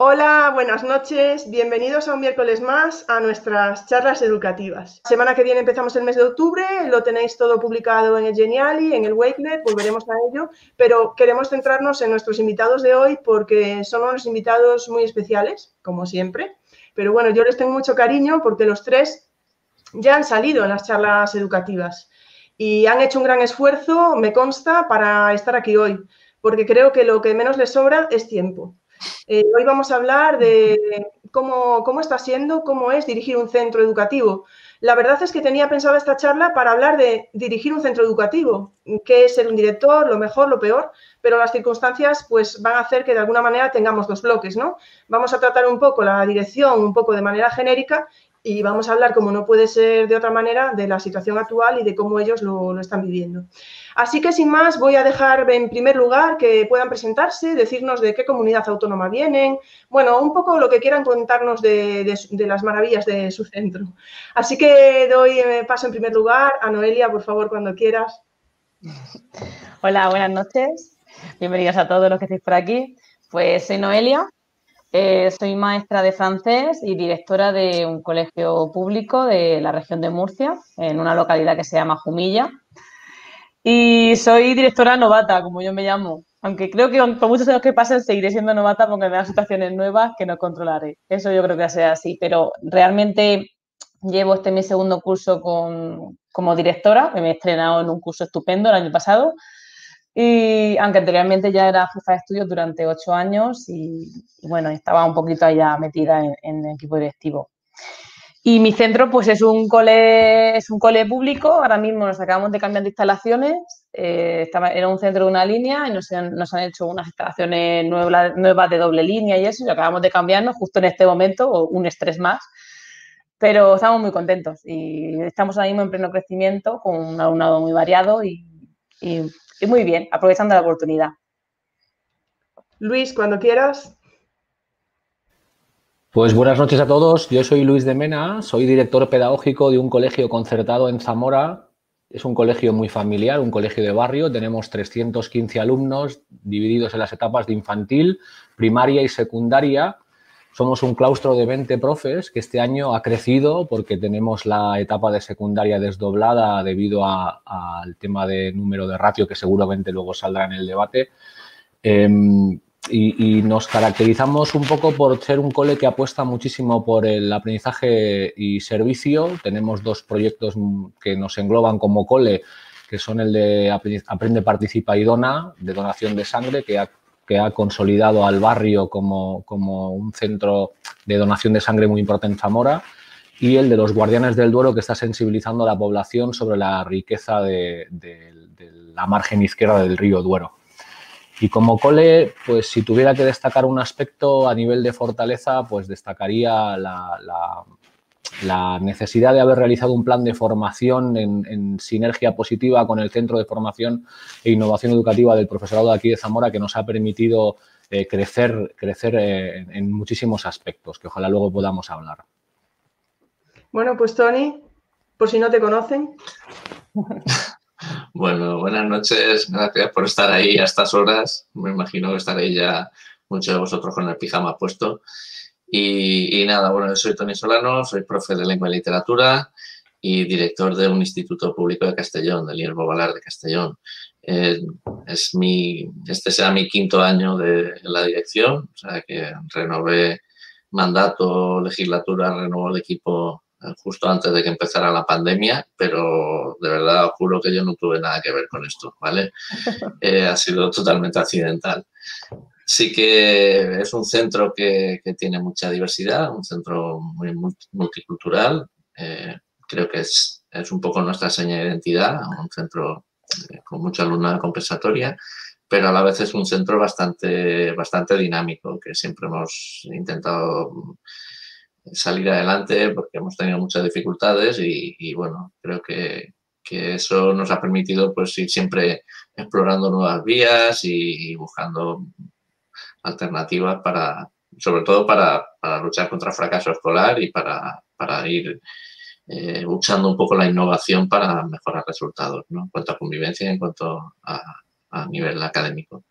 Hola, buenas noches. Bienvenidos a un miércoles más a nuestras charlas educativas. Semana que viene empezamos el mes de octubre, lo tenéis todo publicado en el Geniali, en el Wakelet, volveremos a ello, pero queremos centrarnos en nuestros invitados de hoy porque son unos invitados muy especiales, como siempre. Pero bueno, yo les tengo mucho cariño porque los tres ya han salido en las charlas educativas y han hecho un gran esfuerzo, me consta, para estar aquí hoy, porque creo que lo que menos les sobra es tiempo. Eh, hoy vamos a hablar de cómo, cómo, está siendo, cómo es dirigir un centro educativo. La verdad es que tenía pensado esta charla para hablar de dirigir un centro educativo, qué es ser un director, lo mejor, lo peor, pero las circunstancias pues van a hacer que de alguna manera tengamos dos bloques, ¿no? Vamos a tratar un poco la dirección un poco de manera genérica y vamos a hablar, como no puede ser de otra manera, de la situación actual y de cómo ellos lo, lo, están viviendo. Así que, sin más, voy a dejar en primer lugar que puedan presentarse, decirnos de qué comunidad autónoma vienen, bueno, un poco lo que quieran contarnos de, las maravillas de su centro. Así que doy eh, paso en primer lugar a Noelia, por favor, cuando quieras. Hola, buenas noches. Bienvenidos a todos los que estéis por aquí. Pues soy Noelia, eh, soy maestra de francés y directora de un colegio público de la región de Murcia, en una localidad que se llama Jumilla. Y soy directora novata, como yo me llamo. Aunque creo que por muchos años que pasen seguiré siendo novata porque me dan situaciones nuevas que no controlaré. Eso yo creo que va a ser así. Pero realmente llevo este mi segundo curso con, como directora. Me he estrenado en un curso estupendo el año pasado y aunque anteriormente ya era jefa de estudios durante ocho años y, bueno, estaba un poquito allá metida en, el equipo directivo. Y mi centro pues es un cole, es un cole público, ahora mismo nos acabamos de cambiar de instalaciones, eh, estaba, era un centro de una línea y nos han, nos han hecho unas instalaciones nuevas, nuevas de doble línea y eso, y acabamos de cambiarnos justo en este momento, un estrés más, pero estamos muy contentos y estamos ahora mismo en pleno crecimiento con un alumnado muy variado y, y y muy bien, aprovechando la oportunidad. Luis, cuando quieras. Pues buenas noches a todos. Yo soy Luis de Mena, soy director pedagógico de un colegio concertado en Zamora. Es un colegio muy familiar, un colegio de barrio. Tenemos 315 alumnos divididos en las etapas de infantil, primaria y secundaria. Somos un claustro de 20 profes que este año ha crecido porque tenemos la etapa de secundaria desdoblada debido al tema de número de ratio que seguramente luego saldrá en el debate. Eh, y, nos caracterizamos un poco por ser un cole que apuesta muchísimo por el aprendizaje y servicio. Tenemos dos proyectos que nos engloban como cole, que son el de Aprende, Participa y Dona, de donación de sangre, que ha consolidado al barrio como, un centro de donación de sangre muy importante en Zamora, y el de los Guardianes del Duero, que está sensibilizando a la población sobre la riqueza de, de la margen izquierda del río Duero. Y como cole, pues si tuviera que destacar un aspecto a nivel de fortaleza, pues destacaría la, la, la necesidad de haber realizado un plan de formación en, en, sinergia positiva con el Centro de Formación e Innovación Educativa del profesorado de aquí de Zamora que nos ha permitido eh, crecer, crecer eh, en, en, muchísimos aspectos, que ojalá luego podamos hablar. Bueno, pues Tony, por si no te conocen. bueno, buenas noches, gracias por estar ahí a estas horas. Me imagino que estaréis ya muchos de vosotros con el pijama puesto. Y, nada, bueno, yo soy Tony Solano, soy profe de lengua y literatura y director de un instituto público de Castellón, del Guillermo Valar de Castellón. Eh, es mi, este será mi quinto año de la dirección, o sea que renové mandato, legislatura, renovó el equipo justo antes de que empezara la pandemia, pero de verdad os juro que yo no tuve nada que ver con esto, ¿vale? Eh, ha sido totalmente accidental sí que es un centro que, que, tiene mucha diversidad, un centro muy multicultural. Eh, creo que es, es, un poco nuestra seña de identidad, un centro eh, con mucha alumnada compensatoria. pero a la vez es un centro bastante, bastante dinámico, que siempre hemos intentado salir adelante porque hemos tenido muchas dificultades y, bueno, creo que, eso nos ha permitido pues ir siempre explorando nuevas vías y, buscando alternativas para, sobre todo para, luchar contra el fracaso escolar y para, ir eh, un poco la innovación para mejorar resultados, ¿no? En cuanto a convivencia y en cuanto a, a nivel académico.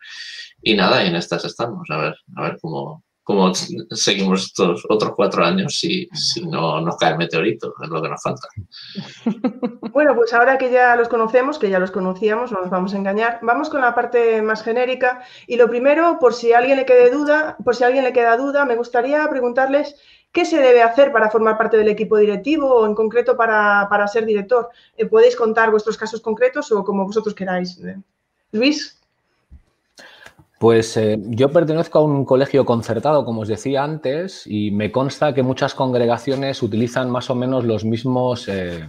Y nada, y en estas estamos, a ver, a ver cómo, cómo seguimos estos otros cuatro años si, si no nos cae el meteorito, es lo que nos falta. Bueno, pues ahora que ya los conocemos, que ya los conocíamos, no nos vamos a engañar, vamos con la parte más genérica. Y lo primero, por si alguien le quede duda, por si alguien le queda duda, me gustaría preguntarles qué se debe hacer para formar parte del equipo directivo o en concreto para, para ser director. Eh, ¿Podéis contar vuestros casos concretos o como vosotros queráis? Luis. Pues eh, yo pertenezco a un colegio concertado, como os decía antes, y me consta que muchas congregaciones utilizan más o menos los mismos, eh,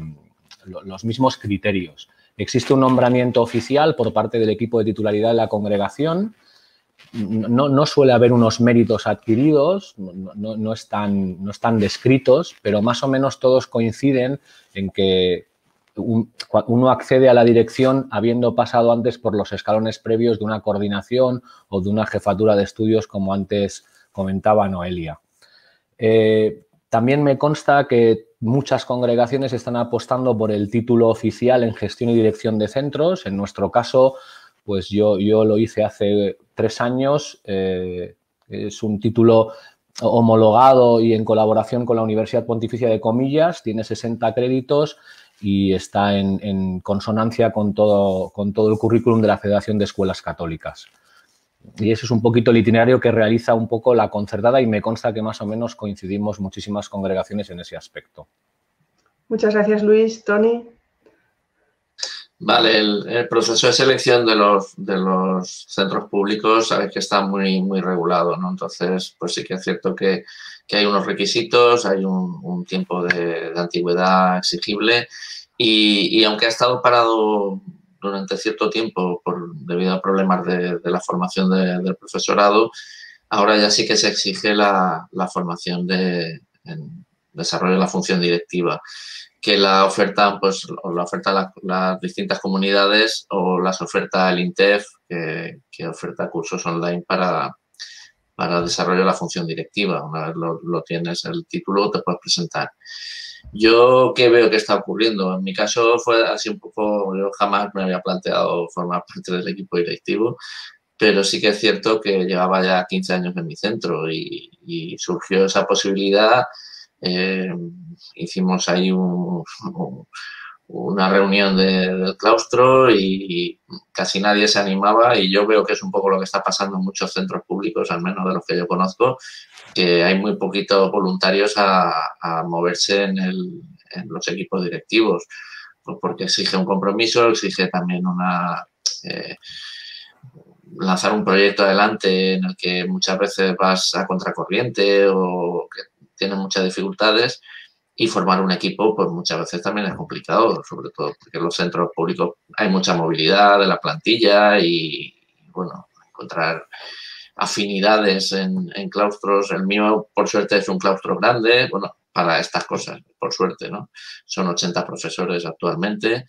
los mismos criterios. Existe un nombramiento oficial por parte del equipo de titularidad de la congregación. No, suele haber unos méritos adquiridos, no, están, no están descritos, pero más o menos todos coinciden en que uno accede a la dirección habiendo pasado antes por los escalones previos de una coordinación o de una jefatura de estudios, como antes comentaba Noelia. Eh, también me consta que muchas congregaciones están apostando por el título oficial en gestión y dirección de centros. En nuestro caso, pues yo, yo lo hice hace tres años. Eh, es un título homologado y en colaboración con la Universidad Pontificia de Comillas, tiene 60 créditos y está en, consonancia con todo, con todo el currículum de la Federación de Escuelas Católicas. Y ese es un poquito el itinerario que realiza un poco la concertada y me consta que más o menos coincidimos muchísimas congregaciones en ese aspecto. Muchas gracias, Luis. Tony. Vale, el, proceso de selección de los, de los centros públicos sabes que está muy, muy regulado, ¿no? Entonces, pues sí que es cierto que, hay unos requisitos, hay un, tiempo de, antigüedad exigible y, aunque ha estado parado durante cierto tiempo por, debido a problemas de, la formación del profesorado, ahora ya sí que se exige la, formación de en desarrollo de la función directiva que la oferta, pues, o la oferta las distintas comunidades o las oferta el INTEF, que, oferta cursos online para, para desarrollo de la función directiva. Una vez lo, tienes el título, te puedes presentar. Yo, ¿qué veo que está ocurriendo? En mi caso fue así un poco, yo jamás me había planteado formar parte del equipo directivo, pero sí que es cierto que llevaba ya 15 años en mi centro y, surgió esa posibilidad eh, hicimos ahí una reunión del claustro y, casi nadie se animaba y yo veo que es un poco lo que está pasando en muchos centros públicos, al menos de los que yo conozco, que hay muy poquitos voluntarios a, moverse en, los equipos directivos, pues porque exige un compromiso, exige también una... Eh, lanzar un proyecto adelante en el que muchas veces vas a contracorriente o que tienen muchas dificultades y formar un equipo pues muchas veces también es complicado, sobre todo porque en los centros públicos hay mucha movilidad de la plantilla y, bueno, encontrar afinidades en, claustros. El mío, por suerte, es un claustro grande, bueno, para estas cosas, por suerte, ¿no? Son 80 profesores actualmente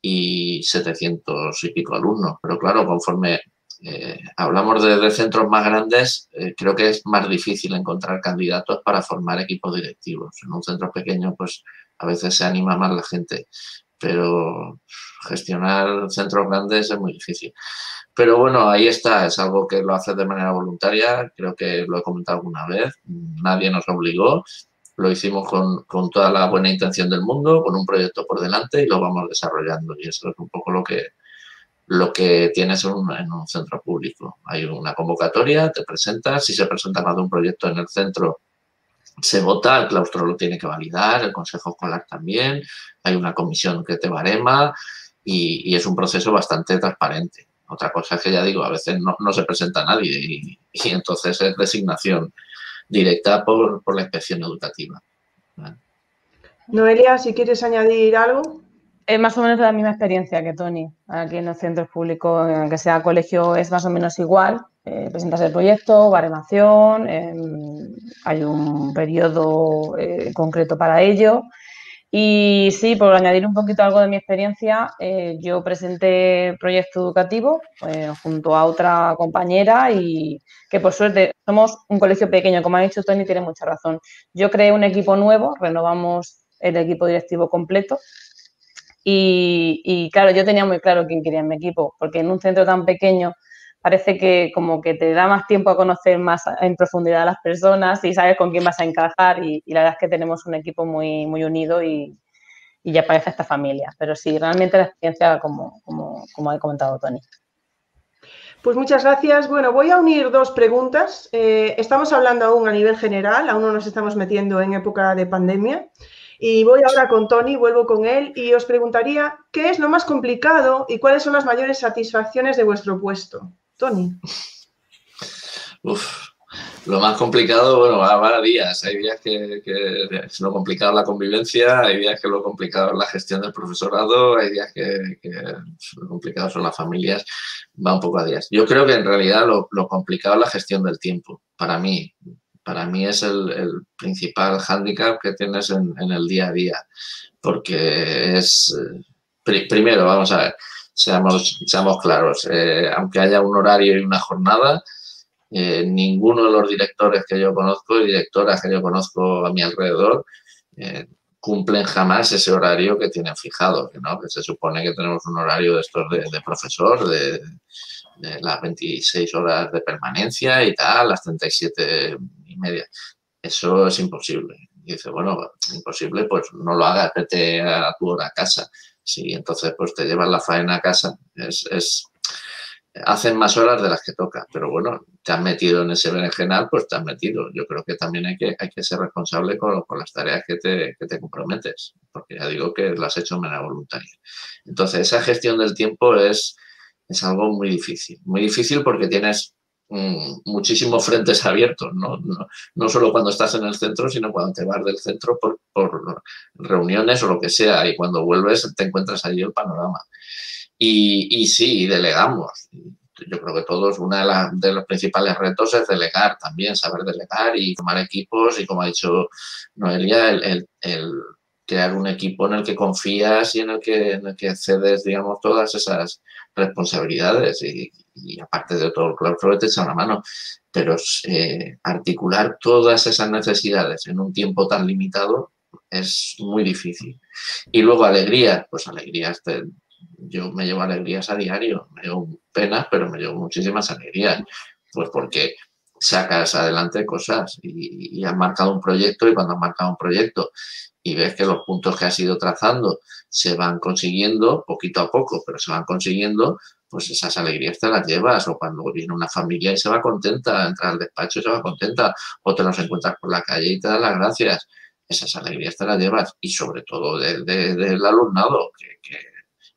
y 700 y pico alumnos, pero claro, conforme eh, hablamos de, centros más grandes, eh, creo que es más difícil encontrar candidatos para formar equipos directivos. En un centro pequeño, pues a veces se anima más la gente, pero gestionar centros grandes es muy difícil. Pero bueno, ahí está, es algo que lo haces de manera voluntaria, creo que lo he comentado alguna vez, nadie nos obligó, lo hicimos con, con, toda la buena intención del mundo, con un proyecto por delante y lo vamos desarrollando. Y eso es un poco lo que, lo que tienes en un, centro público. Hay una convocatoria, te presentas, si se presenta más de un proyecto en el centro, se vota, el claustro lo tiene que validar, el consejo escolar también, hay una comisión que te barema y, es un proceso bastante transparente. Otra cosa es que ya digo, a veces no, se presenta nadie y, entonces es designación directa por, la inspección educativa. Noelia, si quieres añadir algo. Es más o menos la misma experiencia que Tony. Aquí en los centros públicos, aunque sea colegio, es más o menos igual. Eh, presentas el proyecto, baremación, em, hay un periodo eh, concreto para ello. Y sí, por añadir un poquito algo de mi experiencia, eh, yo presenté proyecto educativo junto a otra compañera y que por suerte somos un colegio pequeño, como ha dicho Tony, tiene mucha razón. Yo creé un equipo nuevo, renovamos el equipo directivo completo y, claro, yo tenía muy claro quién quería en mi equipo, porque en un centro tan pequeño parece que como que te da más tiempo a conocer más en profundidad a las personas y sabes con quién vas a encajar y, la verdad es que tenemos un equipo muy, muy unido y, ya parece esta familia. Pero sí, realmente la experiencia como, como, como ha comentado Tony. Pues muchas gracias. Bueno, voy a unir dos preguntas. Eh, estamos hablando aún a nivel general, aún no nos estamos metiendo en época de pandemia. Y voy ahora con Tony, vuelvo con él y os preguntaría qué es lo más complicado y cuáles son las mayores satisfacciones de vuestro puesto. Tony. Uf, lo más complicado, bueno, va, a días. Hay días que, es lo complicado la convivencia, hay días que lo complicado es la gestión del profesorado, hay días que, lo complicado son las familias. Va un poco a días. Yo creo que en realidad lo, lo complicado es la gestión del tiempo, para mí para mí es el, principal hándicap que tienes en, el día a día, porque es, eh, primero, vamos a ver, seamos, claros, eh, aunque haya un horario y una jornada, eh, ninguno de los directores que yo conozco y directoras que yo conozco a mi alrededor cumplen jamás ese horario que tienen fijado, ¿no? que se supone que tenemos un horario de estos de, profesor, de, de, las 26 horas de permanencia y tal, las 37 media. Eso es imposible. Y dice, bueno, imposible, pues no lo hagas, vete a tu hora a casa. Sí, entonces pues te llevas la faena a casa. Es, hacen más horas de las que toca, pero bueno, te has metido en ese berenjenal, pues te has metido. Yo creo que también hay que, hay que ser responsable con, con las tareas que te, que te, comprometes, porque ya digo que las has hecho de manera voluntaria. Entonces, esa gestión del tiempo es, es algo muy difícil. Muy difícil porque tienes Mm, muchísimos frentes abiertos, ¿no? ¿no? solo cuando estás en el centro, sino cuando te vas del centro por, reuniones o lo que sea, y cuando vuelves te encuentras allí el panorama. Y, sí, delegamos. Yo creo que todos, uno de, los principales retos es delegar también, saber delegar y formar equipos y, como ha dicho Noelia, el, crear un equipo en el que confías y en el que, en el que cedes, digamos, todas esas responsabilidades. Y, aparte de todo, claro, te echa una mano, pero eh, articular todas esas necesidades en un tiempo tan limitado es muy difícil. Y luego alegría, pues alegrías, yo me llevo alegrías a diario, me llevo penas, pero me llevo muchísimas alegrías, pues porque sacas adelante cosas y has marcado un proyecto y cuando has marcado un proyecto y ves que los puntos que has ido trazando se van consiguiendo poquito a poco, pero se van consiguiendo, pues esas alegrías te las llevas, o cuando viene una familia y se va contenta, entra al despacho y se va contenta, o te los encuentras por la calle y te das las gracias, esas alegrías te las llevas, y sobre todo del alumnado, que,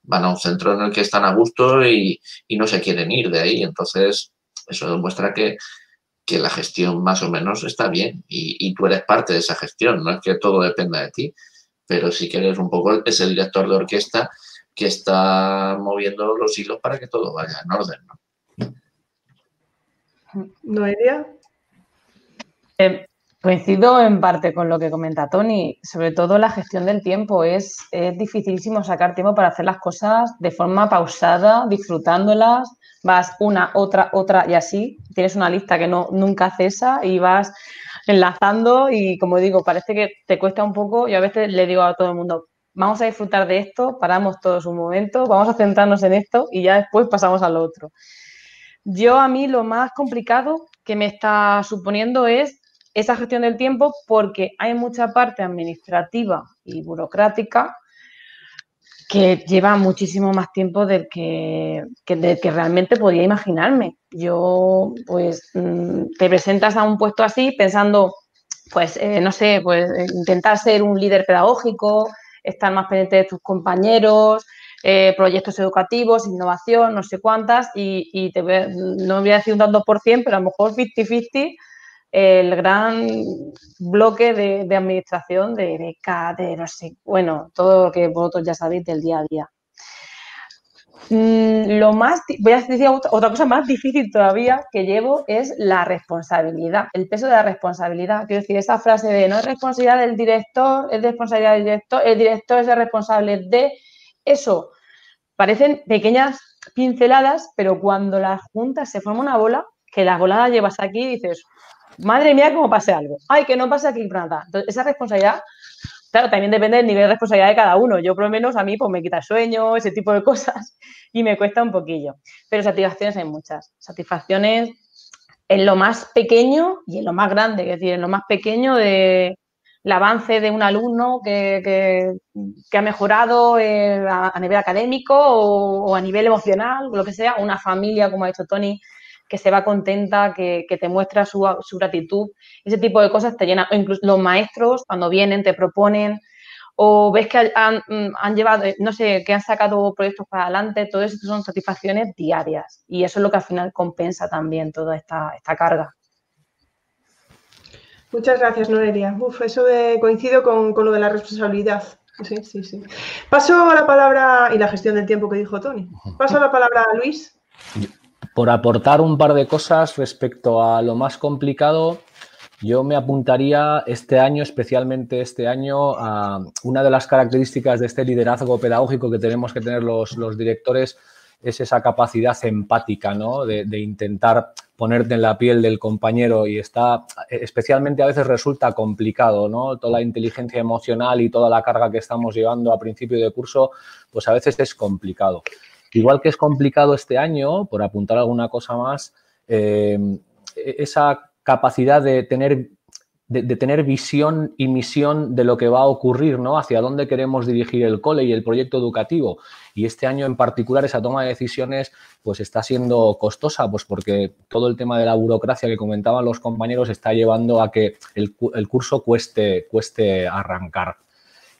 van a un centro en el que están a gusto y, no se quieren ir de ahí, entonces eso demuestra que, la gestión más o menos está bien y, y, tú eres parte de esa gestión, no es que todo dependa de ti, pero sí que eres un poco ese director de orquesta que está moviendo los hilos para que todo vaya en orden. ¿no? Noelia. Eh, coincido en parte con lo que comenta Tony, sobre todo la gestión del tiempo. Es, es dificilísimo sacar tiempo para hacer las cosas de forma pausada, disfrutándolas. Vas una, otra, otra y así. Tienes una lista que no, nunca cesa y vas enlazando y como digo, parece que te cuesta un poco. Yo a veces le digo a todo el mundo, vamos a disfrutar de esto, paramos todos un momento, vamos a centrarnos en esto y ya después pasamos al otro. Yo a mí lo más complicado que me está suponiendo es esa gestión del tiempo porque hay mucha parte administrativa y burocrática que lleva muchísimo más tiempo del que, que realmente podía imaginarme. Yo, pues, mm, te presentas a un puesto así pensando, pues, eh, no sé, pues intentar ser un líder pedagógico, estar más pendiente de tus compañeros, eh, proyectos educativos, innovación, no sé cuántas, y, te no voy a decir un tanto por cien, pero a lo mejor 50-50 el gran bloque de, administración de beca, de no sé, bueno, todo lo que vosotros ya sabéis del día a día. Mm, lo más, voy a decir otra cosa más difícil todavía que llevo es la responsabilidad, el peso de la responsabilidad. Quiero decir, esa frase de no es responsabilidad del director, es responsabilidad del director, el director es el responsable de eso. Parecen pequeñas pinceladas, pero cuando las juntas se forma una bola, que la bola la llevas aquí y dices, madre mía, cómo pase algo. Ay, que no pase aquí nada. Entonces, esa responsabilidad, claro, también depende del nivel de responsabilidad de cada uno. Yo, por lo menos, a mí, pues me quita sueño, ese tipo de cosas, y me cuesta un poquillo. Pero satisfacciones hay muchas. Satisfacciones en lo más pequeño y en lo más grande, es decir, en lo más pequeño de avance de un alumno que, ha mejorado eh, a, nivel académico o, o, a nivel emocional, lo que sea, una familia, como ha dicho Tony, que se va contenta, que, te muestra su, gratitud. Ese tipo de cosas te llenan. incluso los maestros, cuando vienen, te proponen, o ves que han, llevado, no sé, que han sacado proyectos para adelante, todo eso son satisfacciones diarias. Y eso es lo que al final compensa también toda esta, esta carga. Muchas gracias, Noelia. Uf, eso de, coincido con, con, lo de la responsabilidad. Sí, sí, sí. Paso a la palabra y la gestión del tiempo que dijo Tony. Paso a la palabra a Luis por aportar un par de cosas respecto a lo más complicado, yo me apuntaría este año, especialmente este año, a una de las características de este liderazgo pedagógico que tenemos que tener los, directores es esa capacidad empática, ¿no? De, de, intentar ponerte en la piel del compañero y está, especialmente a veces resulta complicado, ¿no? Toda la inteligencia emocional y toda la carga que estamos llevando a principio de curso, pues a veces es complicado. Igual que es complicado este año, por apuntar alguna cosa más, eh, esa capacidad de tener, de, tener visión y misión de lo que va a ocurrir, ¿no? Hacia dónde queremos dirigir el cole y el proyecto educativo. Y este año en particular esa toma de decisiones pues está siendo costosa, pues porque todo el tema de la burocracia que comentaban los compañeros está llevando a que el, el curso cueste, cueste arrancar.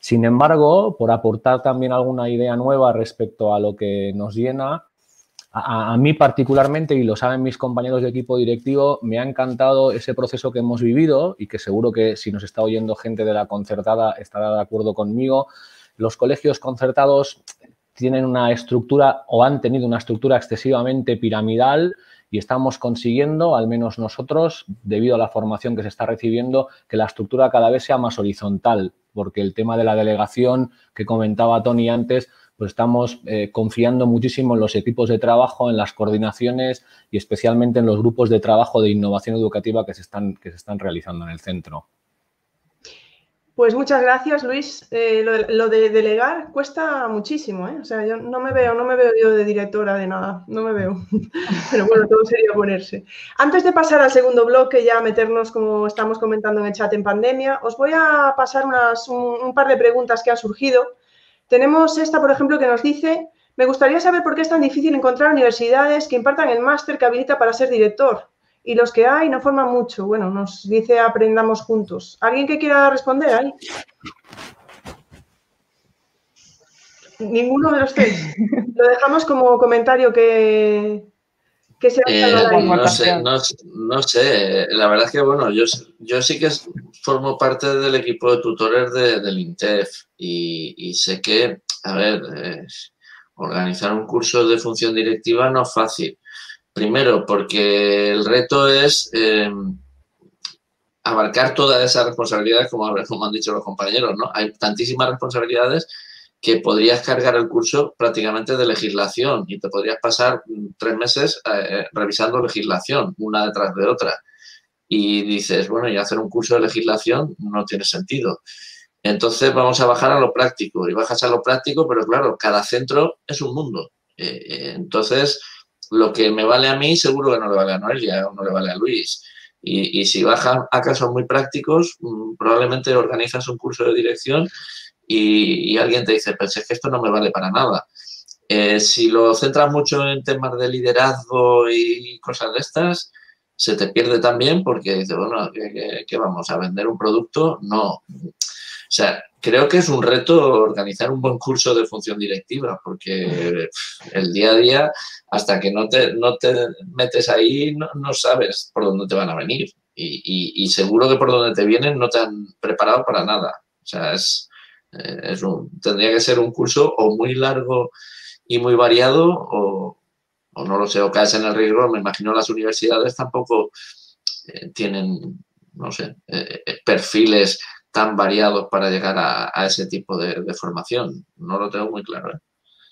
Sin embargo, por aportar también alguna idea nueva respecto a lo que nos llena, a, mí particularmente, y lo saben mis compañeros de equipo directivo, me ha encantado ese proceso que hemos vivido y que seguro que si nos está oyendo gente de la concertada estará de acuerdo conmigo. Los colegios concertados tienen una estructura o han tenido una estructura excesivamente piramidal y estamos consiguiendo, al menos nosotros, debido a la formación que se está recibiendo, que la estructura cada vez sea más horizontal, porque el tema de la delegación que comentaba Tony antes, pues estamos eh, confiando muchísimo en los equipos de trabajo, en las coordinaciones y especialmente en los grupos de trabajo de innovación educativa que se están, que se están realizando en el centro. Pues muchas gracias, Luis. Eh, lo, de delegar cuesta muchísimo, ¿eh? O sea, yo no me veo, no me veo yo de directora de nada, no me veo. Pero bueno, todo sería ponerse. Antes de pasar al segundo bloque, ya meternos, como estamos comentando en el chat en pandemia, os voy a pasar unas, un, par de preguntas que han surgido. Tenemos esta, por ejemplo, que nos dice, me gustaría saber por qué es tan difícil encontrar universidades que impartan el máster que habilita para ser director y los que hay no forman mucho. Bueno, nos dice aprendamos juntos. ¿Alguien que quiera responder ahí? Ninguno de los tres. Lo dejamos como comentario que, que se eh, no, sé, no, sé, la verdad es que bueno, yo, yo sí que formo parte del equipo de tutores del INTEF y, sé que, a ver, eh, organizar un curso de función directiva no es fácil. Primero, porque el reto es eh, abarcar todas esas responsabilidades, como, han dicho los compañeros, ¿no? Hay tantísimas responsabilidades que podrías cargar el curso prácticamente de legislación y te podrías pasar tres meses eh, revisando legislación, una detrás de otra. Y dices, bueno, y hacer un curso de legislación no tiene sentido. Entonces vamos a bajar a lo práctico y bajas a lo práctico, pero claro, cada centro es un mundo. Eh, entonces, lo que me vale a mí seguro que no le vale a Noelia o no le vale a Luis. Y, si bajan a casos muy prácticos, mm, probablemente organizas un curso de dirección y, alguien te dice, pero es que esto no me vale para nada. Eh, si lo centras mucho en temas de liderazgo y cosas de estas, se te pierde también porque dices, bueno, ¿qué, vamos a vender un producto? No. O sea, creo que es un reto organizar un buen curso de función directiva, porque el día a día, hasta que no te, no te metes ahí, no, sabes por dónde te van a venir. y, seguro que por donde te vienen no te han preparado para nada. O sea, es, eh, es un, tendría que ser un curso o muy largo y muy variado o, no lo sé, o caes en el riesgo. Me imagino las universidades tampoco eh, tienen, no sé, eh, perfiles tan variados para llegar a, ese tipo de, de, formación. No lo tengo muy claro. ¿eh?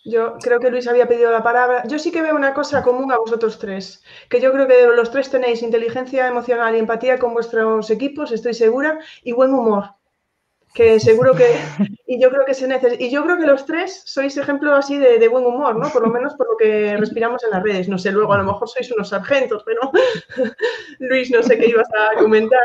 Yo creo que Luis había pedido la palabra. Yo sí que veo una cosa común a vosotros tres, que yo creo que los tres tenéis inteligencia emocional y empatía con vuestros equipos, estoy segura, y buen humor que seguro que, y yo creo que se necesita, y yo creo que los tres sois ejemplo así de, buen humor, ¿no? Por lo menos por lo que respiramos en las redes. No sé, luego a lo mejor sois unos sargentos, pero Luis, no sé qué ibas a comentar.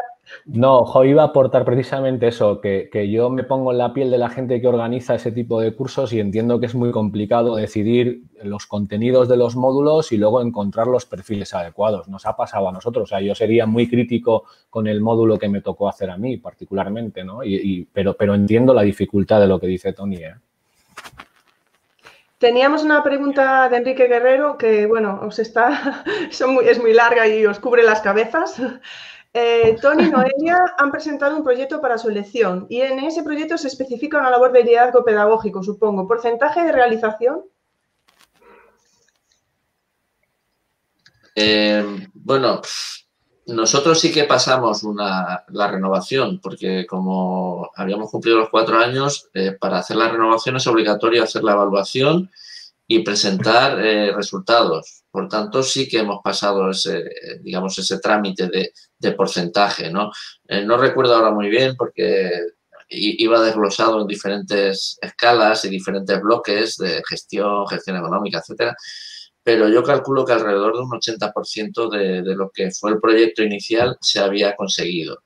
No, jo, iba a aportar precisamente eso, que, yo me pongo en la piel de la gente que organiza ese tipo de cursos y entiendo que es muy complicado decidir los contenidos de los módulos y luego encontrar los perfiles adecuados. Nos ha pasado a nosotros, o sea, yo sería muy crítico con el módulo que me tocó hacer a mí particularmente, ¿no? Y, pero, pero entiendo la dificultad de lo que dice Tony. ¿eh? Teníamos una pregunta de Enrique Guerrero que, bueno, os está, es muy larga y os cubre las cabezas. Eh, Tony y Noelia han presentado un proyecto para su elección y en ese proyecto se especifica una labor de liderazgo pedagógico, supongo. ¿Porcentaje de realización? Eh, bueno, nosotros sí que pasamos la renovación, porque como habíamos cumplido los cuatro años, eh, para hacer la renovación es obligatorio hacer la evaluación y presentar resultados. Por tanto, sí que hemos pasado ese, digamos, ese trámite de, porcentaje, ¿no? Eh, no recuerdo ahora muy bien porque iba desglosado en diferentes escalas y diferentes bloques de gestión, gestión económica, etcétera, pero yo calculo que alrededor de un 80% de, de lo que fue el proyecto inicial se había conseguido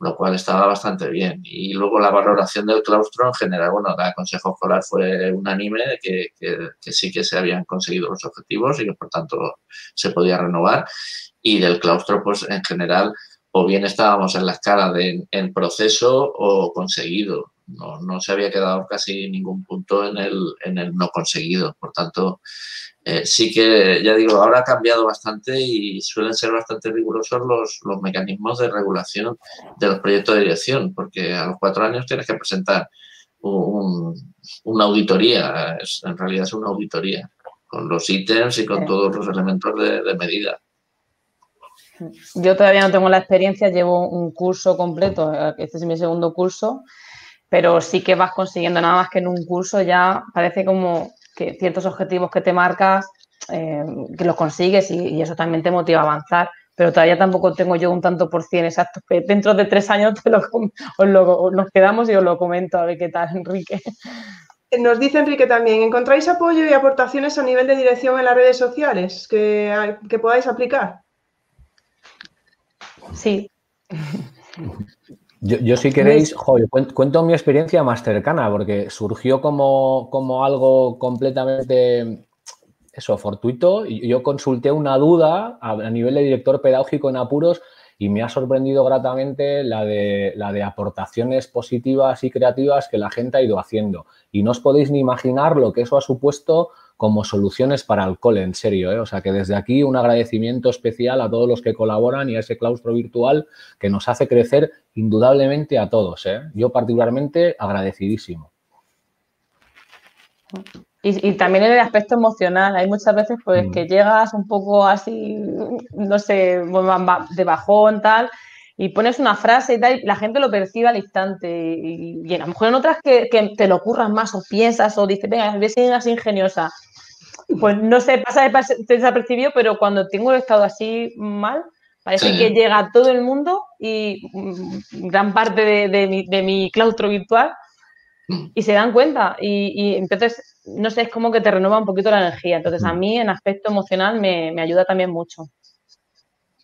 lo cual estaba bastante bien. Y luego la valoración del claustro en general, bueno, el Consejo Escolar fue unánime que, que, sí que se habían conseguido los objetivos y que por tanto se podía renovar. Y del claustro, pues en general, o bien estábamos en la escala de en proceso o conseguido. No, no se había quedado casi ningún punto en el, en el no conseguido. Por tanto, eh, sí que, ya digo, ahora ha cambiado bastante y suelen ser bastante rigurosos los, los mecanismos de regulación de los proyectos de dirección, porque a los cuatro años tienes que presentar una auditoría, en realidad es una auditoría, con los ítems y con todos los elementos de, de medida. Yo todavía no tengo la experiencia, llevo un curso completo, este es mi segundo curso, pero sí que vas consiguiendo nada más que en un curso ya parece como que ciertos objetivos que te marcas, eh, que los consigues y, eso también te motiva a avanzar. Pero todavía tampoco tengo yo un tanto por cien exacto. Dentro de tres años te lo, nos quedamos y os lo comento a ver qué tal, Enrique. Nos dice Enrique también, ¿encontráis apoyo y aportaciones a nivel de dirección en las redes sociales que, que podáis aplicar? Sí. Yo, si queréis, joder, cuento mi experiencia más cercana, porque surgió como, como algo completamente, eso, fortuito. Yo consulté una duda a, nivel de director pedagógico en apuros y me ha sorprendido gratamente la de, la de aportaciones positivas y creativas que la gente ha ido haciendo. Y no os podéis ni imaginar lo que eso ha supuesto como soluciones para el cole, en serio. ¿eh? O sea que desde aquí un agradecimiento especial a todos los que colaboran y a ese claustro virtual que nos hace crecer indudablemente a todos. ¿eh? Yo particularmente agradecidísimo. Y, también en el aspecto emocional, hay muchas veces pues mm. que llegas un poco así, no sé, de bajón, tal, y pones una frase y tal, y la gente lo percibe al instante. Y, a lo mejor en otras que, te lo ocurras más o piensas o dices, venga, ves así ingeniosa. Pues no sé, pasa desapercibido, pero cuando tengo el estado así mal, parece que llega a todo el mundo y mm, gran parte de, mi, de mi, claustro virtual y se dan cuenta. Y, entonces, no sé, es como que te renueva un poquito la energía. Entonces, a mm. mí en aspecto emocional me, me ayuda también mucho.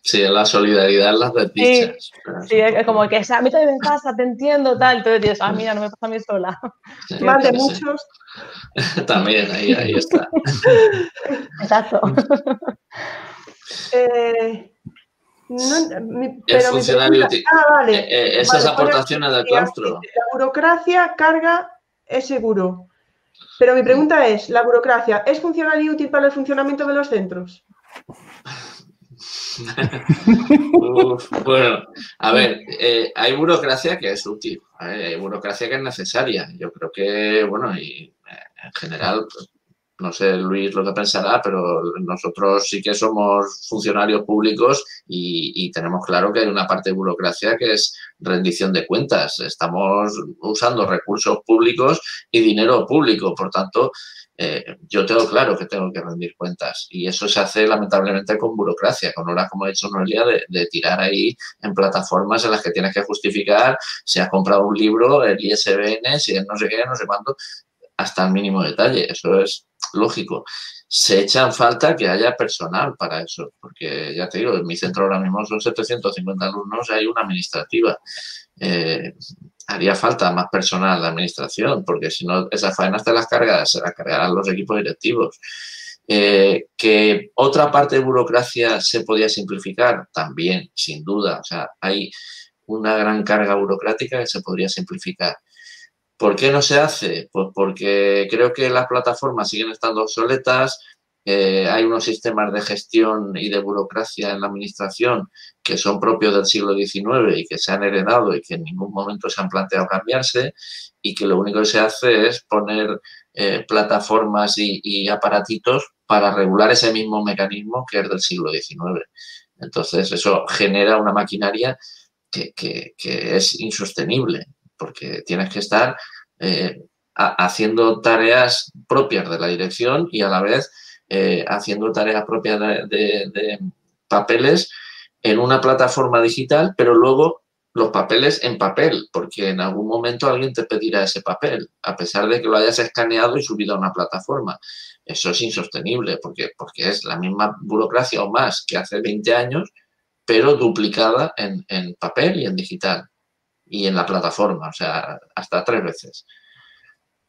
Sí, la solidaridad las desdichas. Sí, es como que a mí también me pasa, te entiendo, tal. Entonces dices, ah, mira, no me pasa a mí sola. Más de muchos. también, ahí, ahí está. Exacto. eh, es funcionario. Ah, vale. Eh, eh, esas aportaciones del claustro. La burocracia carga es seguro. Pero mi pregunta es, ¿la burocracia es funcional y útil para el funcionamiento de los centros? Bueno, a ver, eh, hay burocracia que es útil, hay burocracia que es necesaria. Yo creo que, bueno, y eh, en general, no sé Luis lo que pensará, pero nosotros sí que somos funcionarios públicos y, tenemos claro que hay una parte de burocracia que es rendición de cuentas. Estamos usando recursos públicos y dinero público, por tanto, eh, yo tengo claro que tengo que rendir cuentas y eso se hace lamentablemente con burocracia, con horas, como ha dicho Noelia, de, tirar ahí en plataformas en las que tienes que justificar si has comprado un libro, el ISBN, si es no sé qué, no sé cuánto, hasta el mínimo detalle. Eso es lógico. Se echa en falta que haya personal para eso, porque ya te digo, en mi centro ahora mismo son 750 alumnos y hay una administrativa. Eh, haría falta más personal de administración, porque si no, esas faenas te las cargas, se las cargarán los equipos directivos. Eh, que otra parte de burocracia se podía simplificar, también, sin duda. O sea, hay una gran carga burocrática que se podría simplificar. ¿Por qué no se hace? Pues porque creo que las plataformas siguen estando obsoletas, eh, hay unos sistemas de gestión y de burocracia en la administración que son propios del siglo XIX y que se han heredado y que en ningún momento se han planteado cambiarse y que lo único que se hace es poner eh, plataformas y, aparatitos para regular ese mismo mecanismo que es del siglo XIX. Entonces, eso genera una maquinaria que es insostenible porque tienes que estar eh, haciendo tareas propias de la dirección y a la vez eh, haciendo tareas propias de, papeles en una plataforma digital, pero luego los papeles en papel, porque en algún momento alguien te pedirá ese papel, a pesar de que lo hayas escaneado y subido a una plataforma. Eso es insostenible, porque, porque es la misma burocracia o más que hace 20 años, pero duplicada en papel y en digital y en la plataforma, o sea, hasta tres veces.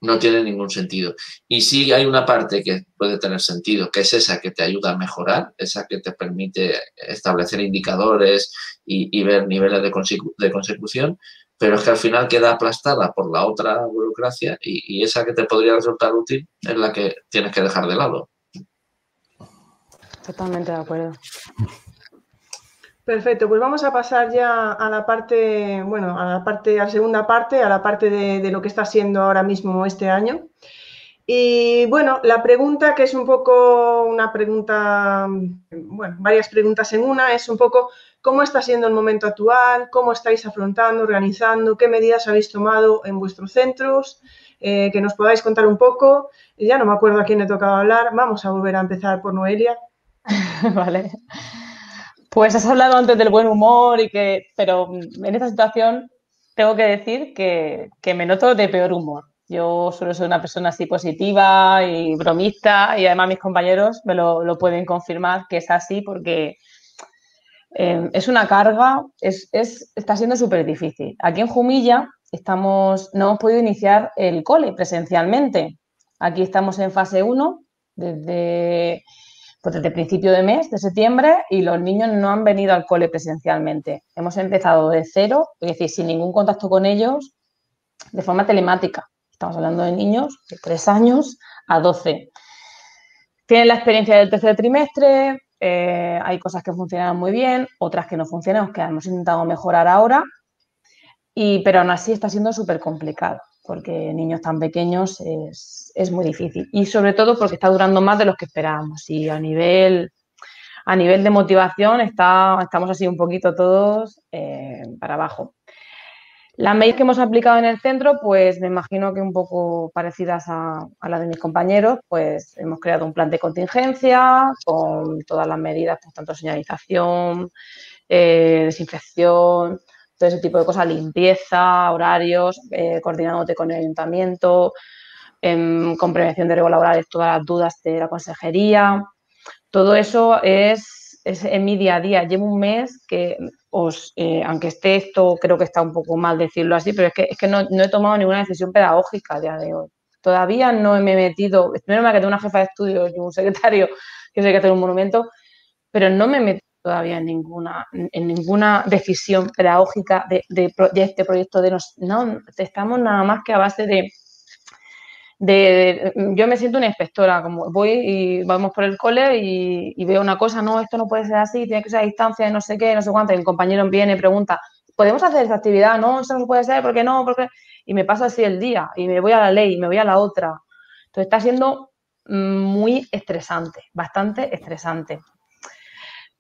No tiene ningún sentido. Y sí hay una parte que puede tener sentido, que es esa que te ayuda a mejorar, esa que te permite establecer indicadores y, ver niveles de, consecución, pero es que al final queda aplastada por la otra burocracia y, y esa que te podría resultar útil es la que tienes que dejar de lado. Totalmente de acuerdo. Perfecto, pues vamos a pasar ya a la parte, bueno, a la parte, a la segunda parte, a la parte de, lo que está siendo ahora mismo este año. Y bueno, la pregunta que es un poco una pregunta, bueno, varias preguntas en una, es un poco cómo está siendo el momento actual, cómo estáis afrontando, organizando, qué medidas habéis tomado en vuestros centros, eh, que nos podáis contar un poco. Ya no me acuerdo a quién le tocaba hablar, vamos a volver a empezar por Noelia. vale. Pues has hablado antes del buen humor y que, pero en esta situación tengo que decir que, me noto de peor humor. Yo suelo ser una persona así positiva y bromista y además mis compañeros me lo, pueden confirmar que es así porque eh, es una carga, es, está siendo súper difícil. Aquí en Jumilla estamos, no hemos podido iniciar el cole presencialmente. Aquí estamos en fase 1 desde pues desde principio de mes, de septiembre, y los niños no han venido al cole presencialmente. Hemos empezado de cero, es decir, sin ningún contacto con ellos, de forma telemática. Estamos hablando de niños de 3 años a 12. Tienen la experiencia del tercer trimestre, eh, hay cosas que funcionan muy bien, otras que no funcionan, que hemos intentado mejorar ahora, y, pero aún así está siendo súper complicado porque niños tan pequeños es, muy difícil. Y sobre todo porque está durando más de lo que esperábamos. Y a nivel, a nivel de motivación está, estamos así un poquito todos eh, para abajo. Las medidas que hemos aplicado en el centro, pues me imagino que un poco parecidas a, las de mis compañeros, pues hemos creado un plan de contingencia con todas las medidas, pues, tanto señalización, eh, desinfección, todo ese tipo de cosas, limpieza, horarios, eh, coordinándote con el ayuntamiento, em, con prevención de riesgos laborales, todas las dudas de la consejería. Todo eso es, en mi día a día. Llevo un mes que os, eh, aunque esté esto, creo que está un poco mal decirlo así, pero es que, es que no, he tomado ninguna decisión pedagógica a día de hoy. Todavía no me he metido, primero me quedado una jefa de estudios y un secretario que sé que hacer un monumento, pero no me he metido todavía en ninguna, en ninguna decisión pedagógica de, de, este proyecto de nos, no, estamos nada más que a base de, de, yo me siento una inspectora, como voy y vamos por el cole y, veo una cosa, no, esto no puede ser así, tiene que ser a distancia, no sé qué, no sé cuánto, y el compañero viene y pregunta, ¿podemos hacer esta actividad? No, eso no puede ser, ¿por qué no? Porque y me paso así el día y me voy a la ley, me voy a la otra. Entonces está siendo muy estresante, bastante estresante.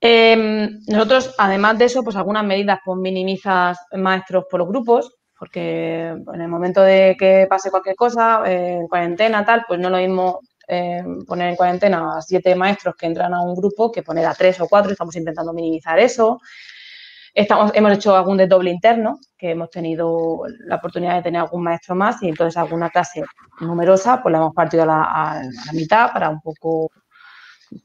Em, nosotros, además de eso, pues algunas medidas, pues minimizas maestros por los grupos, porque en el momento de que pase cualquier cosa, en cuarentena, tal, pues no lo mismo em, poner en cuarentena a siete maestros que entran a un grupo que poner a tres o cuatro, estamos intentando minimizar eso. Estamos, hemos hecho algún desdoble interno, que hemos tenido la oportunidad de tener algún maestro más y entonces alguna clase numerosa, pues la hemos partido a la, mitad para un poco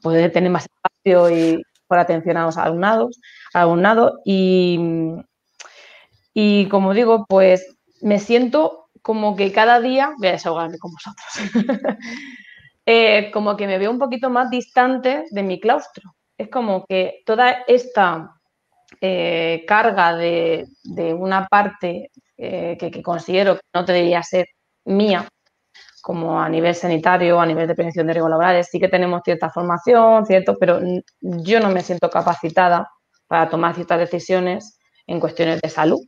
poder tener más espacio y por atención a los alumnados, alumnado y, y como digo, pues me siento como que cada día, voy a desahogarme con vosotros, eh, como que me veo un poquito más distante de mi claustro. Es como que toda esta eh, carga de, una parte eh, que, considero que no debería ser mía, como a nivel sanitario, a nivel de prevención de riesgos laborales, sí que tenemos cierta formación, cierto, pero yo no me siento capacitada para tomar ciertas decisiones en cuestiones de salud.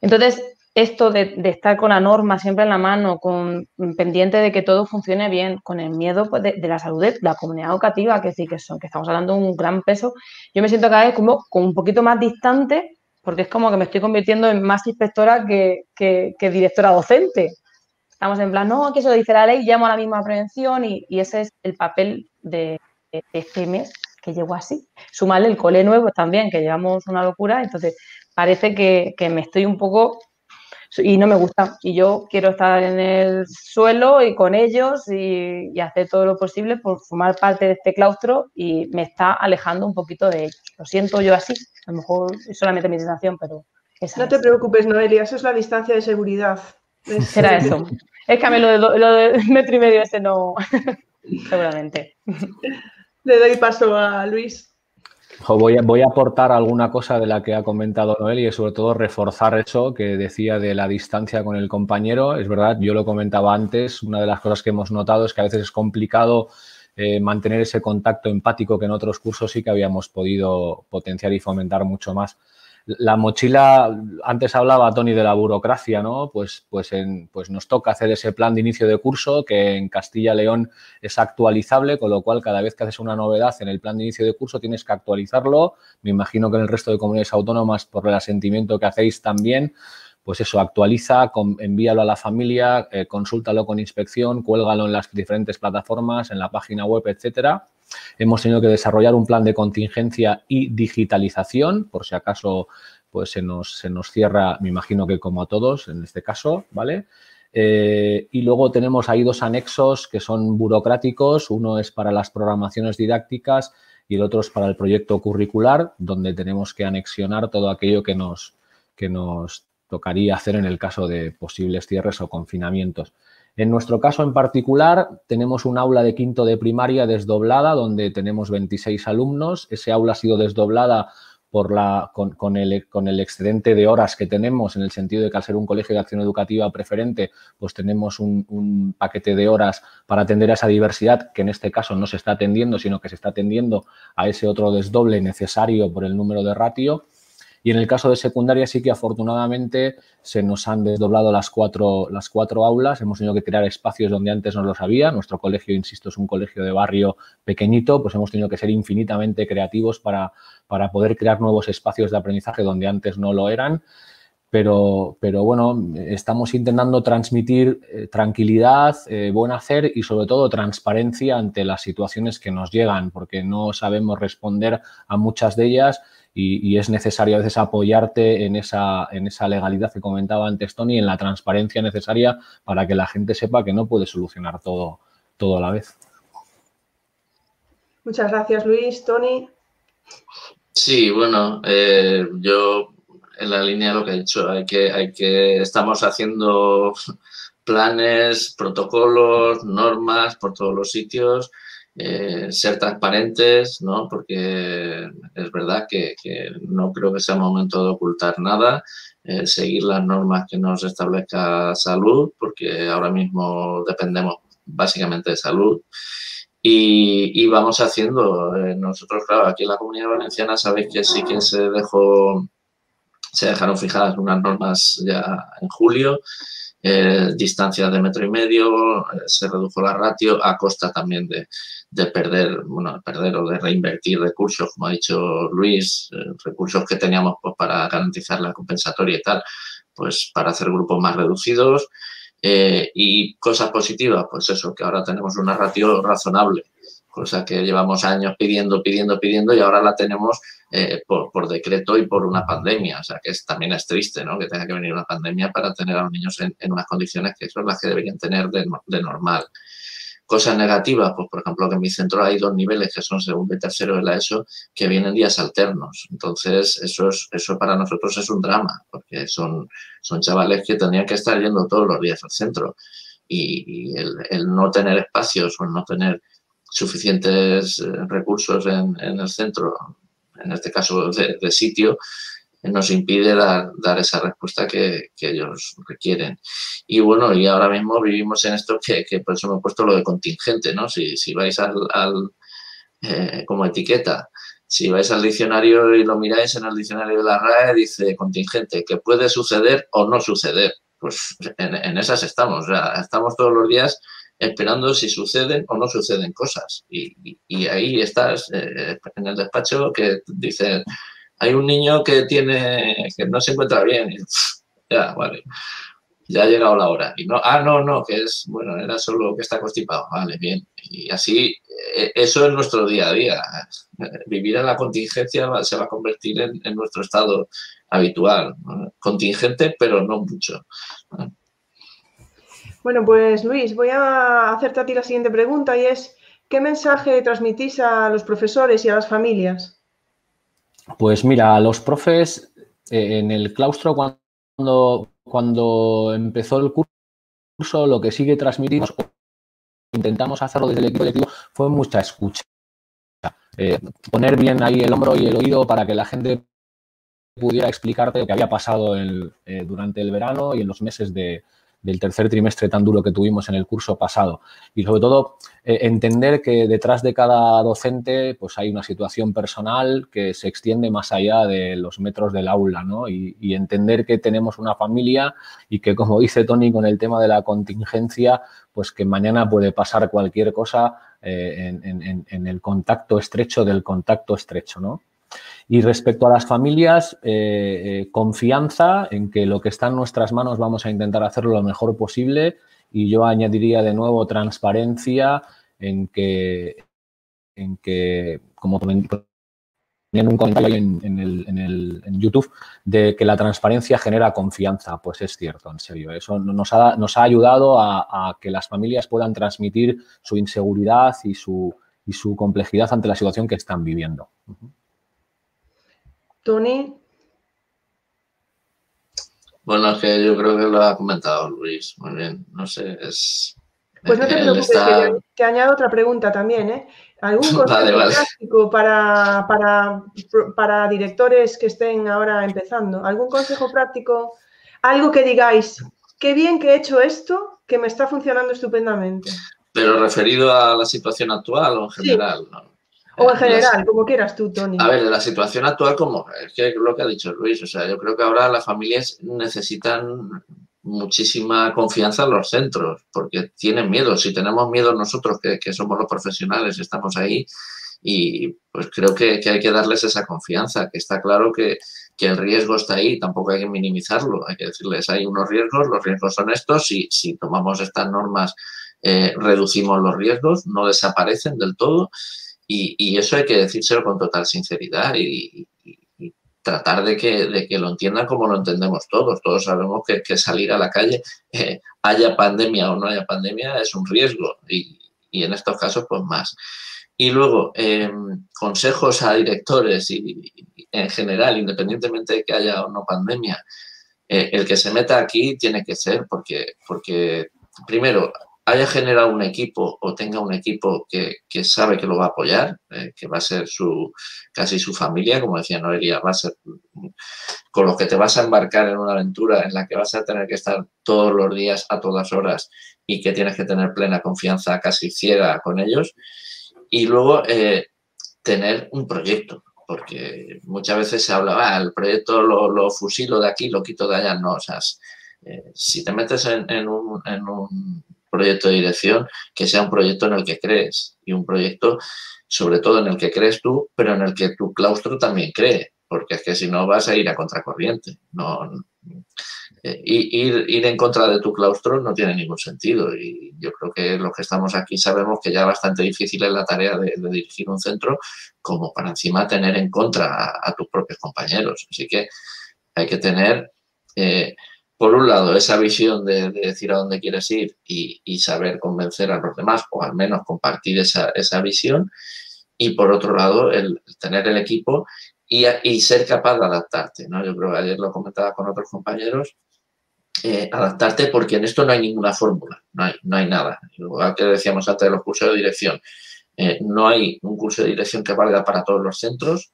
Entonces, esto de, estar con la norma siempre en la mano, con pendiente de que todo funcione bien, con el miedo pues, de, la salud de la comunidad educativa, que sí que son, que estamos hablando de un gran peso, yo me siento cada vez como, un poquito más distante, porque es como que me estoy convirtiendo en más inspectora que, directora docente. Estamos en plan, no, que eso dice la ley, llamo a la misma prevención y, ese es el papel de, este mes que llevo así. Sumarle el cole nuevo también, que llevamos una locura, entonces parece que, me estoy un poco y no me gusta. Y yo quiero estar en el suelo y con ellos y, hacer todo lo posible por formar parte de este claustro y me está alejando un poquito de ellos. Lo siento yo así, a lo mejor es solamente mi sensación, pero... no te preocupes, Noelia, eso es la distancia de seguridad. Será eso. Es que a mí lo de, lo de metro y medio ese no, seguramente. Le doy paso a Luis. Voy a, voy a, aportar alguna cosa de la que ha comentado Noel y sobre todo reforzar eso que decía de la distancia con el compañero. Es verdad, yo lo comentaba antes, una de las cosas que hemos notado es que a veces es complicado eh, mantener ese contacto empático que en otros cursos sí que habíamos podido potenciar y fomentar mucho más la mochila, antes hablaba Tony de la burocracia, ¿no? Pues, pues, en, pues nos toca hacer ese plan de inicio de curso que en Castilla León es actualizable, con lo cual cada vez que haces una novedad en el plan de inicio de curso tienes que actualizarlo. Me imagino que en el resto de comunidades autónomas, por el asentimiento que hacéis también, pues eso, actualiza, envíalo a la familia, eh, consúltalo con inspección, cuélgalo en las diferentes plataformas, en la página web, etcétera. Hemos tenido que desarrollar un plan de contingencia y digitalización, por si acaso pues se nos, se nos cierra, me imagino que como a todos en este caso, ¿vale? Eh, y luego tenemos ahí dos anexos que son burocráticos. Uno es para las programaciones didácticas y el otro es para el proyecto curricular, donde tenemos que anexionar todo aquello que nos, que nos tocaría hacer en el caso de posibles cierres o confinamientos. En nuestro caso en particular, tenemos un aula de quinto de primaria desdoblada donde tenemos 26 alumnos. Ese aula ha sido desdoblada por la, con, el, con, el, excedente de horas que tenemos, en el sentido de que al ser un colegio de acción educativa preferente, pues tenemos un, un, paquete de horas para atender a esa diversidad, que en este caso no se está atendiendo, sino que se está atendiendo a ese otro desdoble necesario por el número de ratio. Y en el caso de secundaria sí que afortunadamente se nos han desdoblado las cuatro, las cuatro aulas. Hemos tenido que crear espacios donde antes no los había. Nuestro colegio, insisto, es un colegio de barrio pequeñito, pues hemos tenido que ser infinitamente creativos para, para poder crear nuevos espacios de aprendizaje donde antes no lo eran. Pero, pero, bueno, estamos intentando transmitir eh, tranquilidad, eh, buen hacer y sobre todo transparencia ante las situaciones que nos llegan, porque no sabemos responder a muchas de ellas y, es necesario a veces apoyarte en esa, en esa legalidad que comentaba antes Tony, en la transparencia necesaria para que la gente sepa que no puede solucionar todo, todo a la vez. Muchas gracias, Luis. Tony. Sí, bueno, eh, yo en la línea de lo que he dicho, hay que, hay que, estamos haciendo planes, protocolos, normas por todos los sitios eh, ser transparentes, ¿no? Porque es verdad que, no creo que sea momento de ocultar nada, eh, seguir las normas que nos establezca salud, porque ahora mismo dependemos básicamente de salud. Y, vamos haciendo, eh, nosotros, claro, aquí en la Comunidad Valenciana sabéis que sí que se dejó, se dejaron fijadas unas normas ya en julio, distancias de metro y medio, se redujo la ratio a costa también de, de, perder, bueno, perder o de reinvertir recursos, como ha dicho Luis, eh, recursos que teníamos pues, para garantizar la compensatoria y tal, pues para hacer grupos más reducidos. y cosas positivas, pues eso, que ahora tenemos una ratio razonable, cosa que llevamos años pidiendo, pidiendo, pidiendo y ahora la tenemos eh, por, decreto y por una pandemia. O sea, que es, también es triste, ¿no? Que tenga que venir una pandemia para tener a los niños en, unas condiciones que son las que deberían tener de, normal. Cosas negativas, pues por ejemplo que en mi centro hay dos niveles que son segundo y tercero de la ESO que vienen días alternos. Entonces eso, es, eso para nosotros es un drama porque son, son chavales que tendrían que estar yendo todos los días al centro y, el, no tener espacios o el no tener suficientes eh, recursos en el centro en este caso de, sitio, nos impide dar, esa respuesta que, ellos requieren. Y bueno, y ahora mismo vivimos en esto que, por eso me he puesto lo de contingente, ¿no? Si, vais al, eh, como etiqueta, si vais al diccionario y lo miráis en el diccionario de la RAE, dice contingente, que puede suceder o no suceder. Pues en, esas estamos, estamos todos los días esperando si suceden o no suceden cosas. Y, ahí estás eh, en el despacho que dice, hay un niño que tiene, que no se encuentra bien. ya, vale, ya ha llegado la hora. Y no, ah, no, no, que es, bueno, era solo que está constipado. Vale, bien. Y así, eh, eso es nuestro día a día. Vivir en la contingencia se va a convertir en, nuestro estado habitual. Contingente, pero no mucho. Bueno, pues Luis, voy a hacerte a ti la siguiente pregunta y es, ¿qué mensaje transmitís a los profesores y a las familias? Pues mira, los profes eh, en el claustro cuando, cuando empezó el curso, lo que sigue transmitimos, intentamos hacerlo desde el equipo directivo, fue mucha escucha. Eh, poner bien ahí el hombro y el oído para que la gente pudiera explicarte lo que había pasado eh, durante el verano y en los meses de, del tercer trimestre tan duro que tuvimos en el curso pasado. Y sobre todo, eh, entender que detrás de cada docente pues hay una situación personal que se extiende más allá de los metros del aula, ¿no? Y, entender que tenemos una familia y que, como dice Tony con el tema de la contingencia, pues que mañana puede pasar cualquier cosa eh, en, en el contacto estrecho del contacto estrecho, ¿no? Y respecto a las familias, eh, eh, confianza en que lo que está en nuestras manos vamos a intentar hacerlo lo mejor posible y yo añadiría de nuevo transparencia en que, en que como en un comentario en, el, en, el, en, YouTube de que la transparencia genera confianza. Pues es cierto, en serio. Eso nos ha, nos ha ayudado a, que las familias puedan transmitir su inseguridad y su, y su complejidad ante la situación que están viviendo. Tony. Bueno, es que yo creo que lo ha comentado Luis. Muy bien, no sé, es... Pues no te preocupes, que te añado otra pregunta también, ¿eh? ¿Algún consejo práctico para, para, para directores que estén ahora empezando? ¿Algún consejo práctico? Algo que digáis, qué bien que he hecho esto, que me está funcionando estupendamente. Pero referido a la situación actual o en general, ¿no? O en general, como quieras tú, Tony. A ver, de la situación actual, como es que lo que ha dicho Luis, o sea, yo creo que ahora las familias necesitan muchísima confianza en los centros, porque tienen miedo. Si tenemos miedo nosotros, que, somos los profesionales, estamos ahí, y pues creo que, hay que darles esa confianza, que está claro que, el riesgo está ahí, tampoco hay que minimizarlo, hay que decirles, hay unos riesgos, los riesgos son estos, y si tomamos estas normas, eh, reducimos los riesgos, no desaparecen del todo, y, eso hay que decírselo con total sinceridad y, tratar de que, de que, lo entiendan como lo entendemos todos. Todos sabemos que, salir a la calle, eh, haya pandemia o no haya pandemia, es un riesgo y, en estos casos pues más. Y luego, em, consejos a directores y, en general, independientemente de que haya o no pandemia, eh, el que se meta aquí tiene que ser porque, porque primero, haya generado un equipo o tenga un equipo que, sabe que lo va a apoyar, eh, que va a ser su casi su familia, como decía Noelia, va a ser con lo que te vas a embarcar en una aventura en la que vas a tener que estar todos los días a todas horas y que tienes que tener plena confianza casi ciega con ellos. Y luego eh, tener un proyecto, porque muchas veces se habla, ah, el proyecto lo, fusilo de aquí, lo quito de allá, no, o sea, eh, si te metes en, un, proyecto de dirección, que sea un proyecto en el que crees y un proyecto sobre todo en el que crees tú, pero en el que tu claustro también cree, porque es que si no vas a ir a contracorriente. No, eh, ir, en contra de tu claustro no tiene ningún sentido y yo creo que los que estamos aquí sabemos que ya bastante difícil es la tarea de, dirigir un centro como para encima tener en contra a, tus propios compañeros. Así que hay que tener, eh, por un lado, esa visión de, decir a dónde quieres ir y, saber convencer a los demás o al menos compartir esa, esa visión y por otro lado, el, tener el equipo y, ser capaz de adaptarte. ¿no? Yo creo que ayer lo comentaba con otros compañeros, eh, adaptarte porque en esto no hay ninguna fórmula, no hay, no hay nada. Igual que decíamos antes de los cursos de dirección, eh, no hay un curso de dirección que valga para todos los centros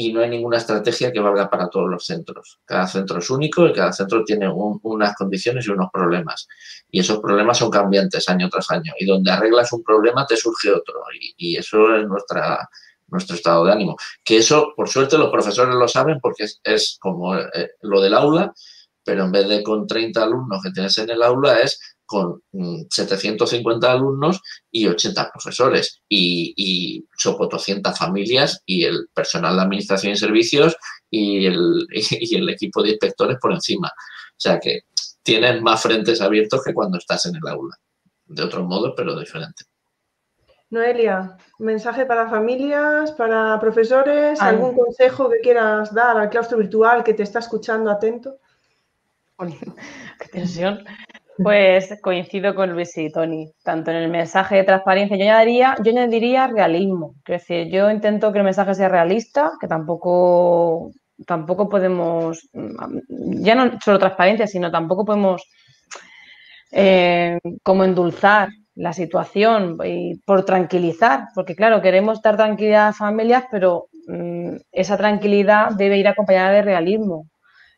y no hay ninguna estrategia que valga para todos los centros. Cada centro es único y cada centro tiene unas condiciones y unos problemas. Y esos problemas son cambiantes año tras año. Y donde arreglas un problema te surge otro. Y, eso es nuestro estado de ánimo. Que eso, por suerte, los profesores lo saben porque es, como eh, lo del aula pero en vez de con 30 alumnos que tienes en el aula es con 750 mm, alumnos y 80 profesores y, y 200 familias y el personal de administración y servicios y el, y el equipo de inspectores por encima. O sea que tienes más frentes abiertos que cuando estás en el aula. De otro modo, pero diferente. Noelia, mensaje para familias, para profesores, algún consejo que quieras dar al claustro virtual que te está escuchando atento. qué tensión. Pues coincido con Luis y Tony, tanto en el mensaje de transparencia, yo añadiría, yo añadiría realismo. Es decir, yo intento que el mensaje sea realista, que tampoco, tampoco podemos, ya no solo transparencia, sino tampoco podemos eh, como endulzar la situación y por tranquilizar, porque claro, queremos dar tranquilidad a familias, pero mm, esa tranquilidad debe ir acompañada de realismo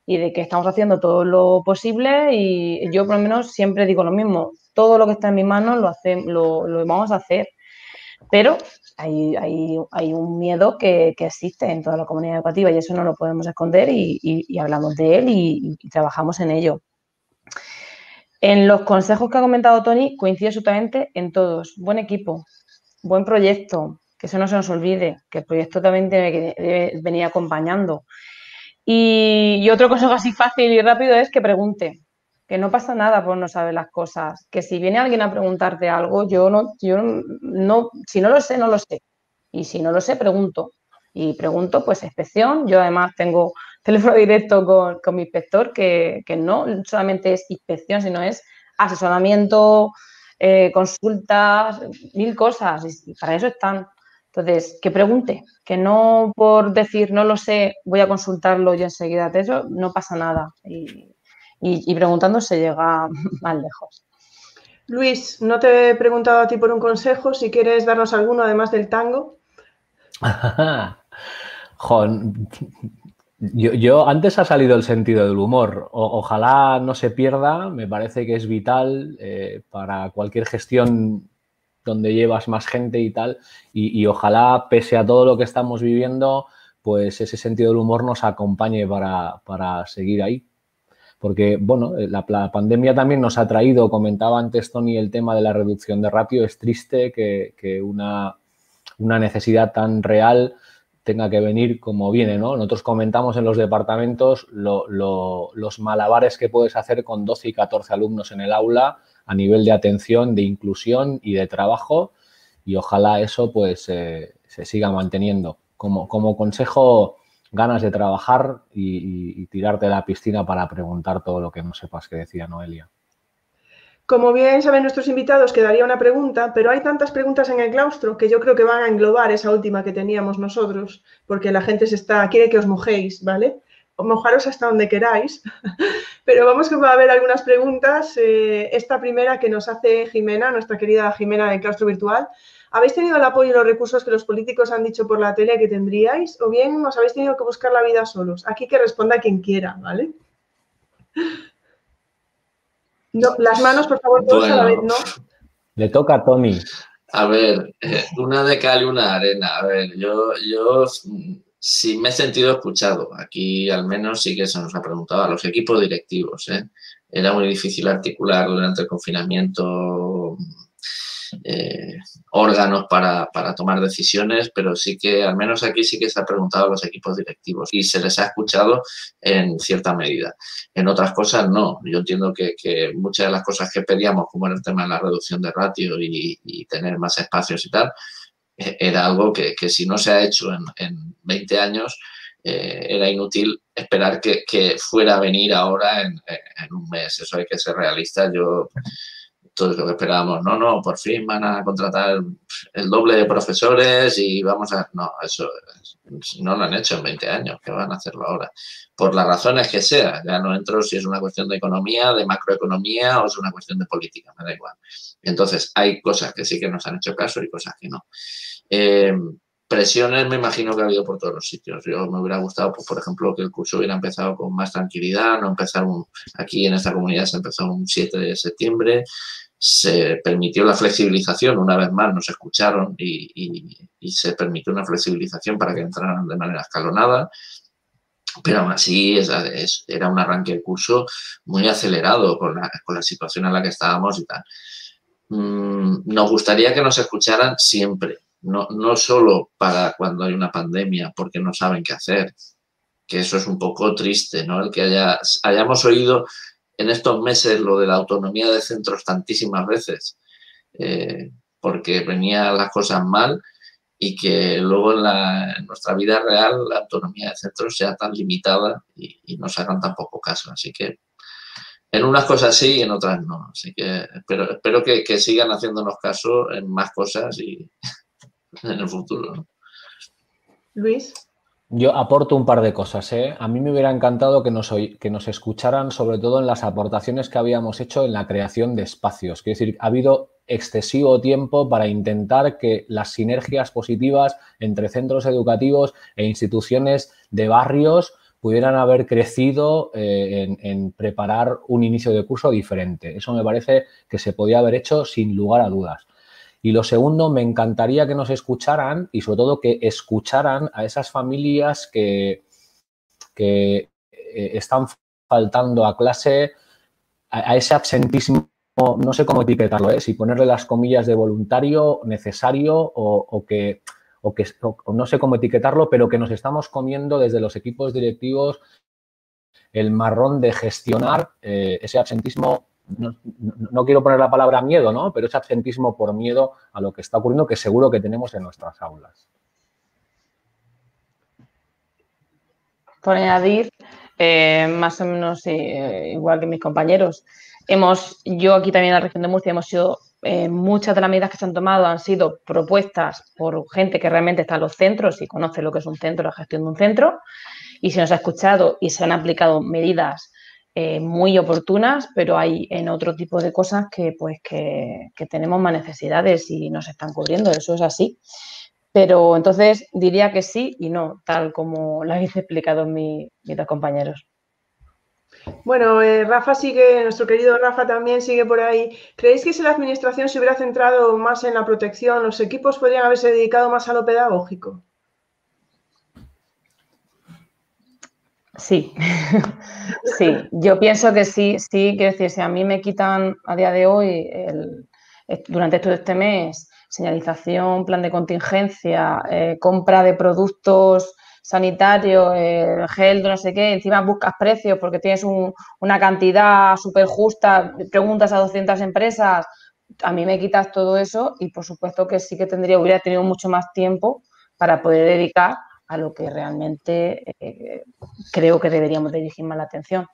y de que estamos haciendo todo lo posible y yo por lo menos siempre digo lo mismo, todo lo que está en mi mano lo, lo, vamos a hacer, pero hay, hay, un miedo que, existe en toda la comunidad educativa y eso no lo podemos esconder y, hablamos de él y, trabajamos en ello. En los consejos que ha comentado Tony, coincido absolutamente en todos. Buen equipo, buen proyecto, que eso no se nos olvide, que el proyecto también debe venir acompañando. Y, otro consejo así fácil y rápido es que pregunte, que no pasa nada por no saber las cosas, que si viene alguien a preguntarte algo, yo no, yo no, si no lo sé, no lo sé. Y si no lo sé, pregunto. Y pregunto, pues, inspección. Yo además tengo teléfono directo con, mi inspector, que, no solamente es inspección, sino es asesoramiento, eh, consultas, mil cosas. Y para eso están. Entonces, que pregunte, que no por decir no lo sé, voy a consultarlo y enseguida de eso, no pasa nada. Y, preguntando se llega más lejos. Luis, no te he preguntado a ti por un consejo, si quieres darnos alguno además del tango. yo, antes ha salido el sentido del humor. ojalá no se pierda, me parece que es vital eh, para cualquier gestión donde llevas más gente y tal, y, ojalá, pese a todo lo que estamos viviendo, pues ese sentido del humor nos acompañe para, seguir ahí. Porque, bueno, la, pandemia también nos ha traído, comentaba antes Tony, el tema de la reducción de ratio. Es triste que, una, necesidad tan real tenga que venir como viene, ¿no? Nosotros comentamos en los departamentos los malabares que puedes hacer con 12 y 14 alumnos en el aula a nivel de atención, de inclusión y de trabajo y ojalá eso pues se siga manteniendo. Como, como consejo, ganas de trabajar y, tirarte de la piscina para preguntar todo lo que no sepas que decía Noelia. Como bien saben nuestros invitados, quedaría una pregunta, pero hay tantas preguntas en el claustro que yo creo que van a englobar esa última que teníamos nosotros, porque la gente se está, quiere que os mojéis, ¿vale? Mojaros hasta donde queráis, pero vamos que va a haber algunas preguntas. Eh, esta primera que nos hace Jimena, nuestra querida Jimena de Claustro Virtual. ¿Habéis tenido el apoyo y los recursos que los políticos han dicho por la tele que tendríais? ¿O bien os habéis tenido que buscar la vida solos? Aquí que responda quien quiera, ¿vale? No, las manos, por favor, todos a la vez, ¿no? Le toca a Tony. A ver, eh, una de cal y una arena. A ver, yo, yo sí me he sentido escuchado. Aquí al menos sí que se nos ha preguntado a los equipos directivos. ¿eh? Era muy difícil articular durante el confinamiento eh, órganos para, tomar decisiones, pero sí que al menos aquí sí que se ha preguntado a los equipos directivos y se les ha escuchado en cierta medida. En otras cosas no. Yo entiendo que, muchas de las cosas que pedíamos, como era el tema de la reducción de ratio y, tener más espacios y tal, era algo que, si no se ha hecho en, 20 años, eh, era inútil esperar que, fuera a venir ahora en, en, un mes. Eso hay que ser realista. Yo todo lo que esperábamos. No, no, por fin van a contratar el doble de profesores y vamos a... No, eso no lo han hecho en 20 años, que van a hacerlo ahora. Por las razones que sea, ya no entro si es una cuestión de economía, de macroeconomía o es una cuestión de política, me da igual. Entonces, hay cosas que sí que nos han hecho caso y cosas que no. Eh, presiones me imagino que ha habido por todos los sitios. Yo me hubiera gustado, pues, por ejemplo, que el curso hubiera empezado con más tranquilidad, no empezar un, aquí en esta comunidad se empezó un 7 de septiembre, se permitió la flexibilización, una vez más nos escucharon y, se permitió una flexibilización para que entraran de manera escalonada, pero aún así era un arranque de curso muy acelerado con la, con la situación en la que estábamos y tal. Mm, nos gustaría que nos escucharan siempre, no, no solo para cuando hay una pandemia, porque no saben qué hacer, que eso es un poco triste, ¿no? El que haya, hayamos oído en estos meses lo de la autonomía de centros tantísimas veces, eh, porque venían las cosas mal y que luego en, nuestra vida real la autonomía de centros sea tan limitada y, no se hagan tan poco caso. Así que en unas cosas sí y en otras no. Así que espero, espero que, que sigan haciéndonos caso en más cosas y en el futuro. Luis. Yo aporto un par de cosas. ¿eh? A mí me hubiera encantado que nos, que nos escucharan, sobre todo en las aportaciones que habíamos hecho en la creación de espacios. Quiero decir, ha habido excesivo tiempo para intentar que las sinergias positivas entre centros educativos e instituciones de barrios pudieran haber crecido eh, en, preparar un inicio de curso diferente. Eso me parece que se podía haber hecho sin lugar a dudas. Y lo segundo, me encantaría que nos escucharan y sobre todo que escucharan a esas familias que, que eh, están faltando a clase, a, ese absentismo, no sé cómo etiquetarlo, ¿eh? si ponerle las comillas de voluntario, necesario o, que, o que no sé cómo etiquetarlo, pero que nos estamos comiendo desde los equipos directivos el marrón de gestionar eh, ese absentismo no, quiero poner la palabra miedo, ¿no? Pero ese absentismo por miedo a lo que está ocurriendo que seguro que tenemos en nuestras aulas. Por añadir, eh, más o menos eh, igual que mis compañeros, hemos, yo aquí también en la región de Murcia hemos sido, eh, muchas de las medidas que se han tomado han sido propuestas por gente que realmente está en los centros y conoce lo que es un centro, la gestión de un centro, y se nos ha escuchado y se han aplicado medidas eh, muy oportunas, pero hay en otro tipo de cosas que, pues, que, tenemos más necesidades y nos están cubriendo, eso es así. Pero entonces diría que sí y no, tal como lo habéis explicado mis, dos compañeros. Bueno, eh, Rafa sigue, nuestro querido Rafa también sigue por ahí. ¿Creéis que si la administración se hubiera centrado más en la protección, los equipos podrían haberse dedicado más a lo pedagógico? Sí, sí, yo pienso que sí, sí, quiero decir, si a mí me quitan a día de hoy, durante todo este mes, señalización, plan de contingencia, eh, compra de productos sanitarios, eh, gel, no sé qué, encima buscas precios porque tienes una cantidad súper justa, preguntas a 200 empresas, a mí me quitas todo eso y por supuesto que sí que tendría, hubiera tenido mucho más tiempo para poder dedicar a lo que realmente eh, creo que deberíamos dirigir más la atención.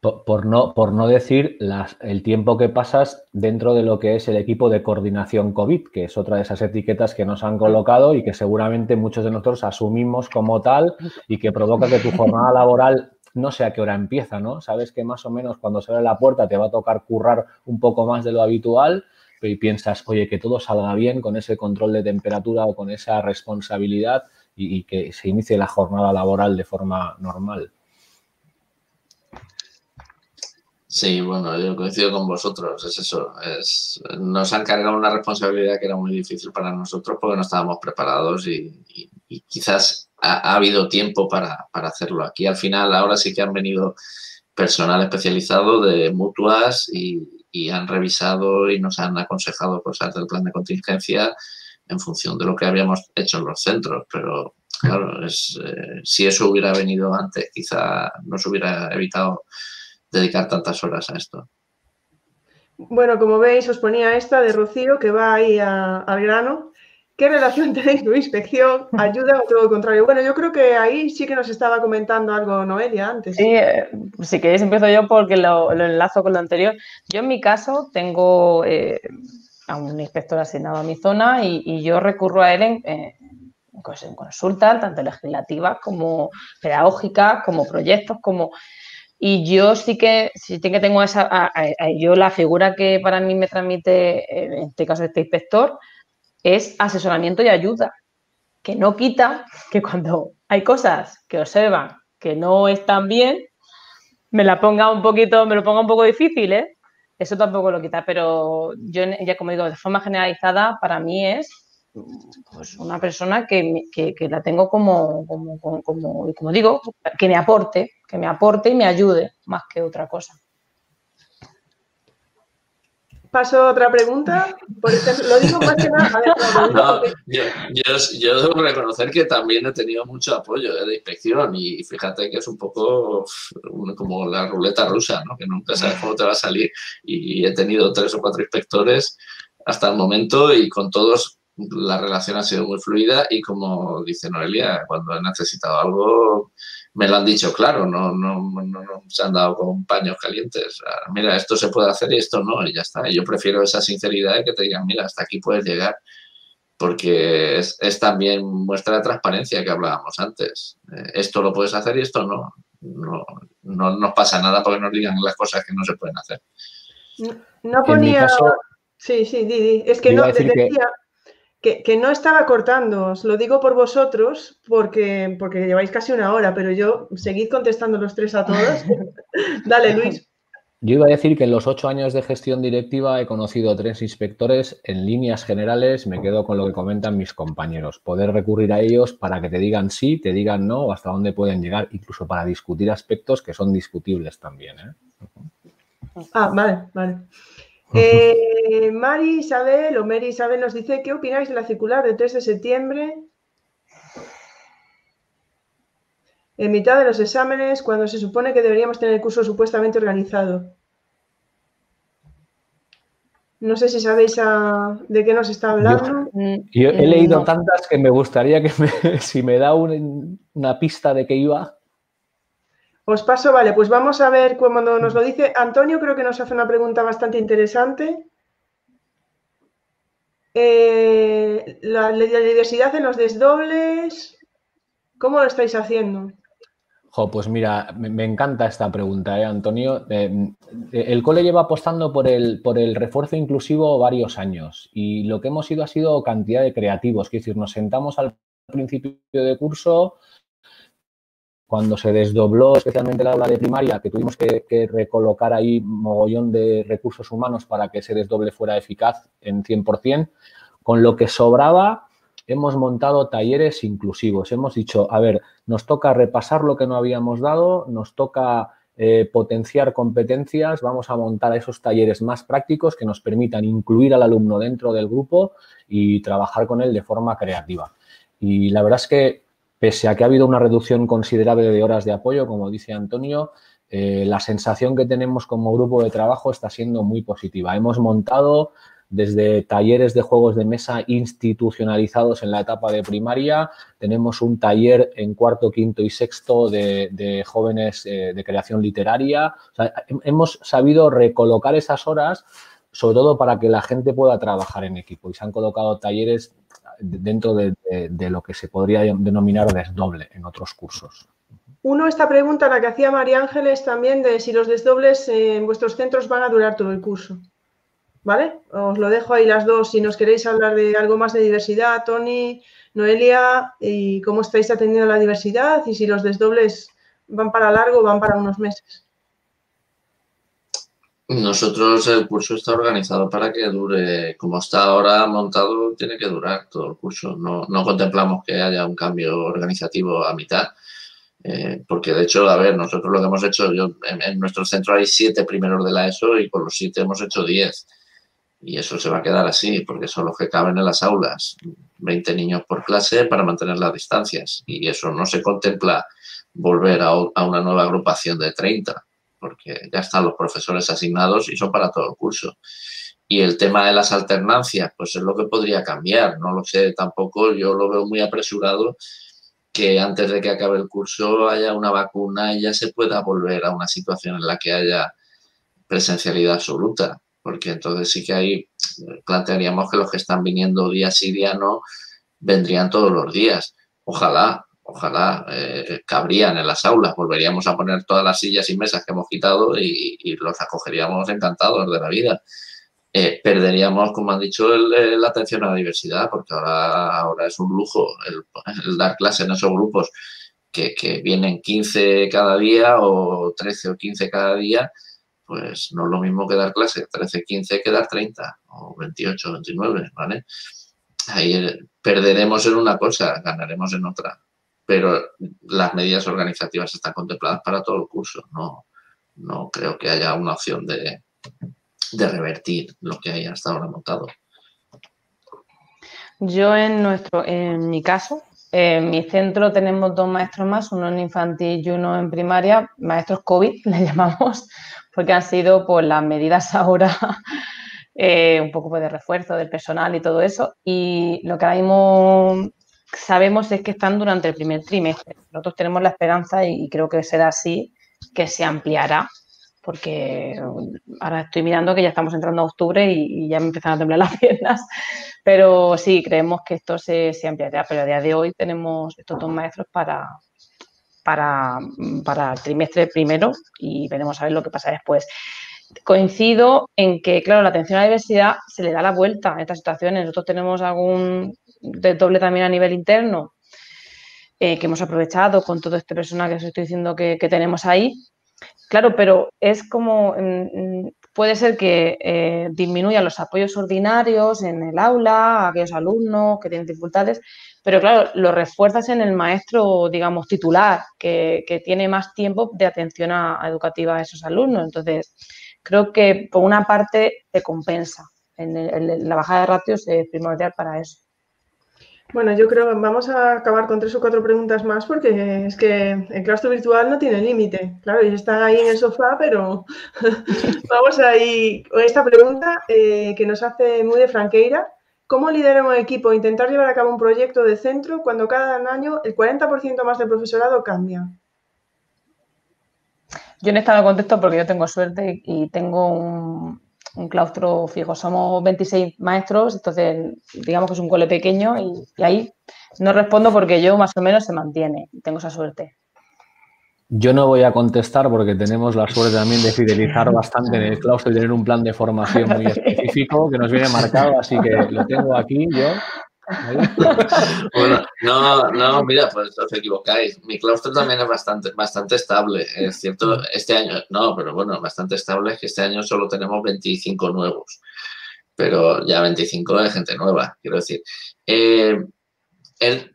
Por, no, por no decir el tiempo que pasas dentro de lo que es el equipo de coordinación COVID, que es otra de esas etiquetas que nos han colocado y que seguramente muchos de nosotros asumimos como tal y que provoca que tu jornada laboral no sé a qué hora empieza, ¿no? Sabes que más o menos cuando se abre la puerta te va a tocar currar un poco más de lo habitual y piensas, oye, que todo salga bien con ese control de temperatura o con esa responsabilidad y que se inicie la jornada laboral de forma normal. Sí, bueno, yo coincido con vosotros, es eso. Es, nos han cargado una responsabilidad que era muy difícil para nosotros porque no estábamos preparados y, quizás ha, habido tiempo para, hacerlo. Aquí al final ahora sí que han venido personal especializado de mutuas y, han revisado y nos han aconsejado cosas del plan de contingencia en función de lo que habíamos hecho en los centros. Pero claro, es, eh, si eso hubiera venido antes, quizá nos hubiera evitado dedicar tantas horas a esto. Bueno, como veis, os ponía esta de Rocío, que va ahí al grano. ¿Qué relación tenéis con inspección? ¿Ayuda o todo lo contrario? Bueno, yo creo que ahí sí que nos estaba comentando algo Noelia antes. Sí, eh, si queréis empiezo yo porque lo, enlazo con lo anterior. Yo en mi caso tengo eh, a un inspector asignado a mi zona y, yo recurro a él en, pues en consultas, tanto legislativas como pedagógicas, como proyectos, como y yo sí que, sí que tengo esa, yo la figura que para mí me transmite, en este caso este inspector, es asesoramiento y ayuda, que no quita que cuando hay cosas que observan que no están bien, me la ponga un poquito, me lo ponga un poco difícil, ¿eh? Eso tampoco lo quita, pero yo ya como digo, de forma generalizada, para mí es pues una persona que, la tengo como, como, digo, que me aporte, que me aporte y me ayude más que otra cosa. Paso a otra pregunta. Por lo digo más que nada. yo, debo reconocer que también he tenido mucho apoyo de inspección y fíjate que es un poco como la ruleta rusa, ¿no? que nunca sabes cómo te va a salir. Y he tenido tres o cuatro inspectores hasta el momento y con todos la relación ha sido muy fluida y como dice Noelia, cuando he necesitado algo me lo han dicho claro, no, no, no, se han dado con paños calientes. Mira, esto se puede hacer y esto no, y ya está. Yo prefiero esa sinceridad de que te digan, mira, hasta aquí puedes llegar, porque es, también muestra de transparencia que hablábamos antes. Eh, esto lo puedes hacer y esto no. No, no nos pasa nada porque nos digan las cosas que no se pueden hacer. No ponía... Sí, sí, Didi. Es que no, te decía que, no estaba cortando, os lo digo por vosotros, porque, porque lleváis casi una hora, pero yo seguid contestando los tres a todos. Dale, Luis. Yo iba a decir que en los ocho años de gestión directiva he conocido tres inspectores. En líneas generales me quedo con lo que comentan mis compañeros. Poder recurrir a ellos para que te digan sí, te digan no, o hasta dónde pueden llegar, incluso para discutir aspectos que son discutibles también. ¿eh? Ah, vale, vale. Eh, Mari Isabel o Mary Isabel nos dice, ¿qué opináis de la circular de 3 de septiembre? En mitad de los exámenes, cuando se supone que deberíamos tener el curso supuestamente organizado. No sé si sabéis de qué nos está hablando. Yo, he leído tantas que me gustaría que si me da una pista de qué iba. Os paso, vale, pues vamos a ver cuando nos lo dice Antonio, creo que nos hace una pregunta bastante interesante. Eh, la, diversidad en los desdobles, ¿cómo lo estáis haciendo? pues mira, me, encanta esta pregunta, ¿eh, Antonio. Eh, el cole lleva apostando por el, por el refuerzo inclusivo varios años y lo que hemos ido ha sido cantidad de creativos. Es decir, nos sentamos al principio de curso, cuando se desdobló especialmente la aula de primaria, que tuvimos que, recolocar ahí mogollón de recursos humanos para que ese desdoble fuera eficaz en 100%, con lo que sobraba hemos montado talleres inclusivos. Hemos dicho, a ver, nos toca repasar lo que no habíamos dado, nos toca eh, potenciar competencias, vamos a montar esos talleres más prácticos que nos permitan incluir al alumno dentro del grupo y trabajar con él de forma creativa. Y la verdad es que pese a que ha habido una reducción considerable de horas de apoyo, como dice Antonio, eh, la sensación que tenemos como grupo de trabajo está siendo muy positiva. Hemos montado desde talleres de juegos de mesa institucionalizados en la etapa de primaria, tenemos un taller en cuarto, quinto y sexto de, jóvenes eh, de creación literaria. hemos sabido recolocar esas horas, sobre todo para que la gente pueda trabajar en equipo y se han colocado talleres dentro de, lo que se podría denominar desdoble en otros cursos. Uno, esta pregunta, la que hacía María Ángeles también, de si los desdobles en vuestros centros van a durar todo el curso. ¿Vale? Os lo dejo ahí las dos si nos queréis hablar de algo más de diversidad, Tony, Noelia, y cómo estáis atendiendo la diversidad y si los desdobles van para largo o van para unos meses. Nosotros el curso está organizado para que dure, como está ahora montado, tiene que durar todo el curso. No, contemplamos que haya un cambio organizativo a mitad, eh, porque de hecho, a ver, nosotros lo que hemos hecho, yo, en, en, nuestro centro hay siete primeros de la ESO y con los siete hemos hecho diez. Y eso se va a quedar así, porque son los que caben en las aulas. 20 niños por clase para mantener las distancias. Y eso no se contempla volver a, una nueva agrupación de 30, porque ya están los profesores asignados y son para todo el curso. Y el tema de las alternancias, pues es lo que podría cambiar. No lo sé tampoco, yo lo veo muy apresurado que antes de que acabe el curso haya una vacuna y ya se pueda volver a una situación en la que haya presencialidad absoluta porque entonces sí que ahí plantearíamos que los que están viniendo día sí, día no, vendrían todos los días. Ojalá, ojalá eh, cabrían en las aulas, volveríamos a poner todas las sillas y mesas que hemos quitado y, los acogeríamos encantados de la vida. Eh, perderíamos, como han dicho, la atención a la diversidad, porque ahora, ahora es un lujo el, dar clase en esos grupos que, que, vienen 15 cada día o 13 o 15 cada día pues no es lo mismo que dar clase 13, 15 que dar 30 o 28, 29, ¿vale? Ahí eh, perderemos en una cosa, ganaremos en otra, pero las medidas organizativas están contempladas para todo el curso, no, no creo que haya una opción de, de revertir lo que haya hasta ahora montado. Yo en nuestro, en mi caso, en mi centro tenemos dos maestros más, uno en infantil y uno en primaria, maestros COVID, le llamamos, porque han sido pues, las medidas ahora eh, un poco pues, de refuerzo del personal y todo eso. Y lo que ahora mismo sabemos es que están durante el primer trimestre. Nosotros tenemos la esperanza, y creo que será así, que se ampliará, porque ahora estoy mirando que ya estamos entrando a octubre y, ya me empiezan a temblar las piernas. Pero sí, creemos que esto se, se ampliará, pero a día de hoy tenemos estos dos maestros para, para, para el trimestre primero y veremos a ver lo que pasa después. Coincido en que, claro, la atención a la diversidad se le da la vuelta en estas situaciones. Nosotros tenemos algún doble también a nivel interno eh, que hemos aprovechado con todo este personal que os estoy diciendo que, tenemos ahí. Claro, pero es como, mm, mm, puede ser que eh, disminuyan los apoyos ordinarios en el aula a aquellos alumnos que tienen dificultades, pero claro, lo refuerzas en el maestro, digamos, titular, que, tiene más tiempo de atención educativa a esos alumnos. Entonces, creo que por una parte te compensa. En, la bajada de ratios es primordial para eso. Bueno, yo creo que vamos a acabar con tres o cuatro preguntas más porque es que el claustro virtual no tiene límite. Claro, ellos están ahí en el sofá, pero vamos ahí esta pregunta eh, que nos hace muy de Franqueira. ¿Cómo liderar un equipo intentar llevar a cabo un proyecto de centro cuando cada año el 40% más del profesorado cambia? Yo en estado contesto porque yo tengo suerte y tengo un, claustro fijo. Somos 26 maestros, entonces digamos que es un cole pequeño y, y ahí no respondo porque yo más o menos se mantiene. Tengo esa suerte. Yo no voy a contestar porque tenemos la suerte también de fidelizar bastante en el claustro y tener un plan de formación muy específico que nos viene marcado, así que lo tengo aquí yo. bueno, no, no, mira, pues os equivocáis. Mi claustro también es bastante, bastante estable. Es cierto, este año, no, pero bueno, bastante estable es que este año solo tenemos 25 nuevos. Pero ya 25 de gente nueva, quiero decir. Eh, eh,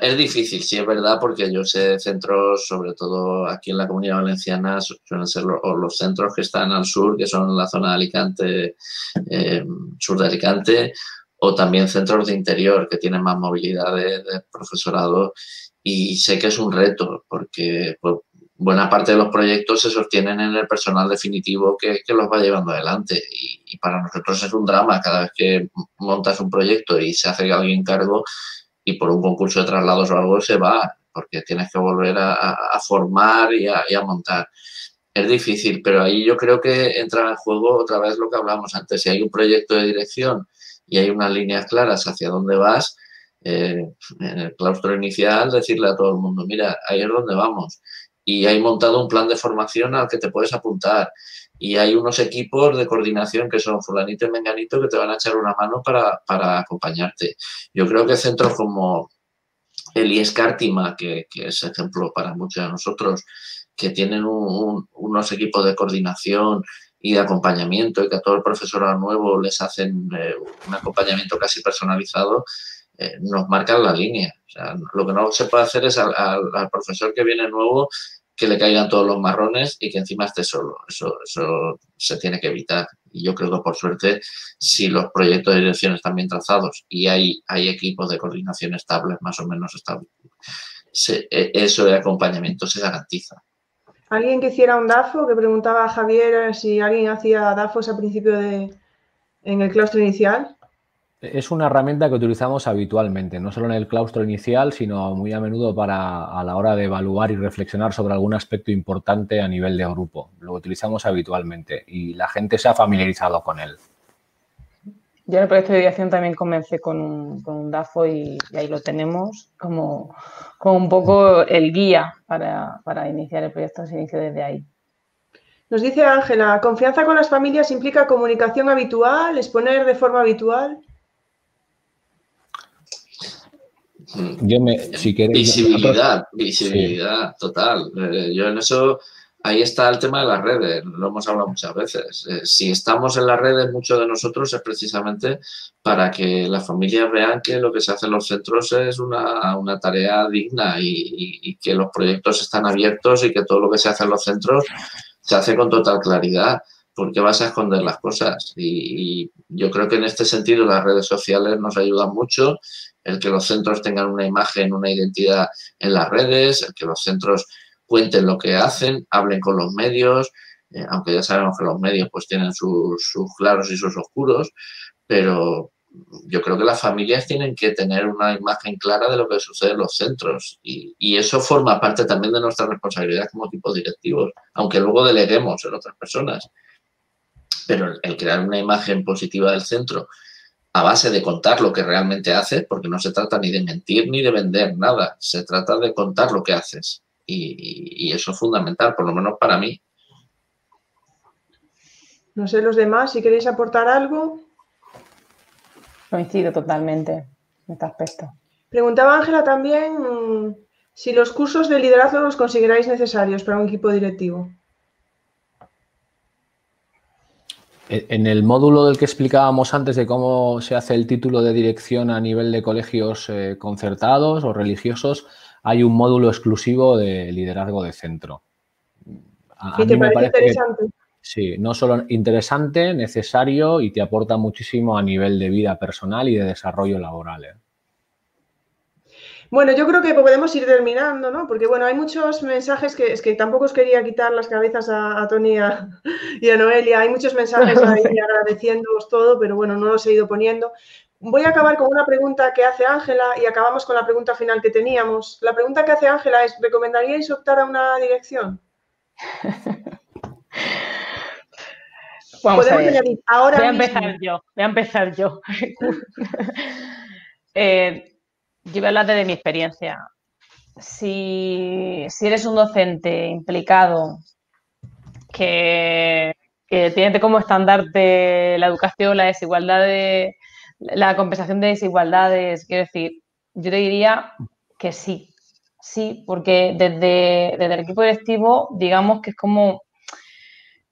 es difícil, sí, es verdad, porque yo sé centros, sobre todo aquí en la comunidad valenciana, suelen ser los, centros que están al sur, que son la zona de Alicante, eh, sur de Alicante, o también centros de interior que tienen más movilidad de, profesorado. Y sé que es un reto, porque pues, buena parte de los proyectos se sostienen en el personal definitivo que, los va llevando adelante. Y, y, para nosotros es un drama cada vez que montas un proyecto y se hace alguien cargo y por un concurso de traslados o algo se va, porque tienes que volver a, formar y a, montar. Es difícil, pero ahí yo creo que entra en juego otra vez lo que hablamos antes. Si hay un proyecto de dirección y hay unas líneas claras hacia dónde vas, eh, en el claustro inicial decirle a todo el mundo, mira, ahí es donde vamos. Y hay montado un plan de formación al que te puedes apuntar. Y hay unos equipos de coordinación que son fulanito y menganito que te van a echar una mano para, para acompañarte. Yo creo que centros como el IES Cártima, que, que, es ejemplo para muchos de nosotros, que tienen unos equipos de coordinación y de acompañamiento y que a todo el profesorado nuevo les hacen eh, un acompañamiento casi personalizado, eh, nos marcan la línea. lo que no se puede hacer es al, profesor que viene nuevo que le caigan todos los marrones y que encima esté solo. Eso, eso se tiene que evitar. Y yo creo que por suerte, si los proyectos de dirección están bien trazados y hay, hay equipos de coordinación estables, más o menos estables, e, eso de acompañamiento se garantiza. ¿Alguien que hiciera un DAFO? Que preguntaba a Javier si alguien hacía DAFOs a principio de, en el claustro inicial. Es una herramienta que utilizamos habitualmente, no solo en el claustro inicial, sino muy a menudo para a la hora de evaluar y reflexionar sobre algún aspecto importante a nivel de grupo. Lo utilizamos habitualmente y la gente se ha familiarizado con él. Yo en el proyecto de dirección también comencé con un, DAFO y, ahí lo tenemos como, como, un poco el guía para, para iniciar el proyecto, se inicia desde ahí. Nos dice Ángela, ¿confianza con las familias implica comunicación habitual, exponer de forma habitual? Yo me, si visibilidad, visibilidad total. Eh, yo en eso, ahí está el tema de las redes, lo hemos hablado muchas veces. Eh, si estamos en las redes, muchos de nosotros es precisamente para que las familias vean que lo que se hace en los centros es una, una tarea digna y, que los proyectos están abiertos y que todo lo que se hace en los centros se hace con total claridad. porque vas a esconder las cosas? Y, y yo creo que en este sentido las redes sociales nos ayudan mucho el que los centros tengan una imagen, una identidad en las redes, el que los centros cuenten lo que hacen, hablen con los medios, eh, aunque ya sabemos que los medios pues tienen sus, claros y sus oscuros, pero yo creo que las familias tienen que tener una imagen clara de lo que sucede en los centros y, eso forma parte también de nuestra responsabilidad como equipos directivos, aunque luego deleguemos en otras personas. Pero el crear una imagen positiva del centro a base de contar lo que realmente haces, porque no se trata ni de mentir ni de vender nada, se trata de contar lo que haces. Y, eso es fundamental, por lo menos para mí. No sé los demás, si queréis aportar algo. Coincido totalmente en este aspecto. Preguntaba Ángela también mm, si los cursos de liderazgo los consideráis necesarios para un equipo directivo. En el módulo del que explicábamos antes de cómo se hace el título de dirección a nivel de colegios eh, concertados o religiosos, hay un módulo exclusivo de liderazgo de centro. ¿Y te parece, interesante? sí, no solo interesante, necesario y te aporta muchísimo a nivel de vida personal y de desarrollo laboral. ¿eh? Bueno, yo creo que podemos ir terminando, ¿no? Porque, bueno, hay muchos mensajes que es que tampoco os quería quitar las cabezas a, Tony y a, Noelia. Hay muchos mensajes ahí agradeciéndoos todo, pero bueno, no los he ido poniendo. Voy a acabar con una pregunta que hace Ángela y acabamos con la pregunta final que teníamos. La pregunta que hace Ángela es, ¿recomendaríais optar a una dirección? Vamos a ver. Ahora voy a empezar yo, voy a empezar yo. eh, yo voy a hablar de mi experiencia. Si, eres un docente implicado que, tiene como estandarte la educación, la desigualdad de, la compensación de desigualdades, quiero decir, yo te diría que sí, sí, porque desde, desde el equipo directivo, digamos que es como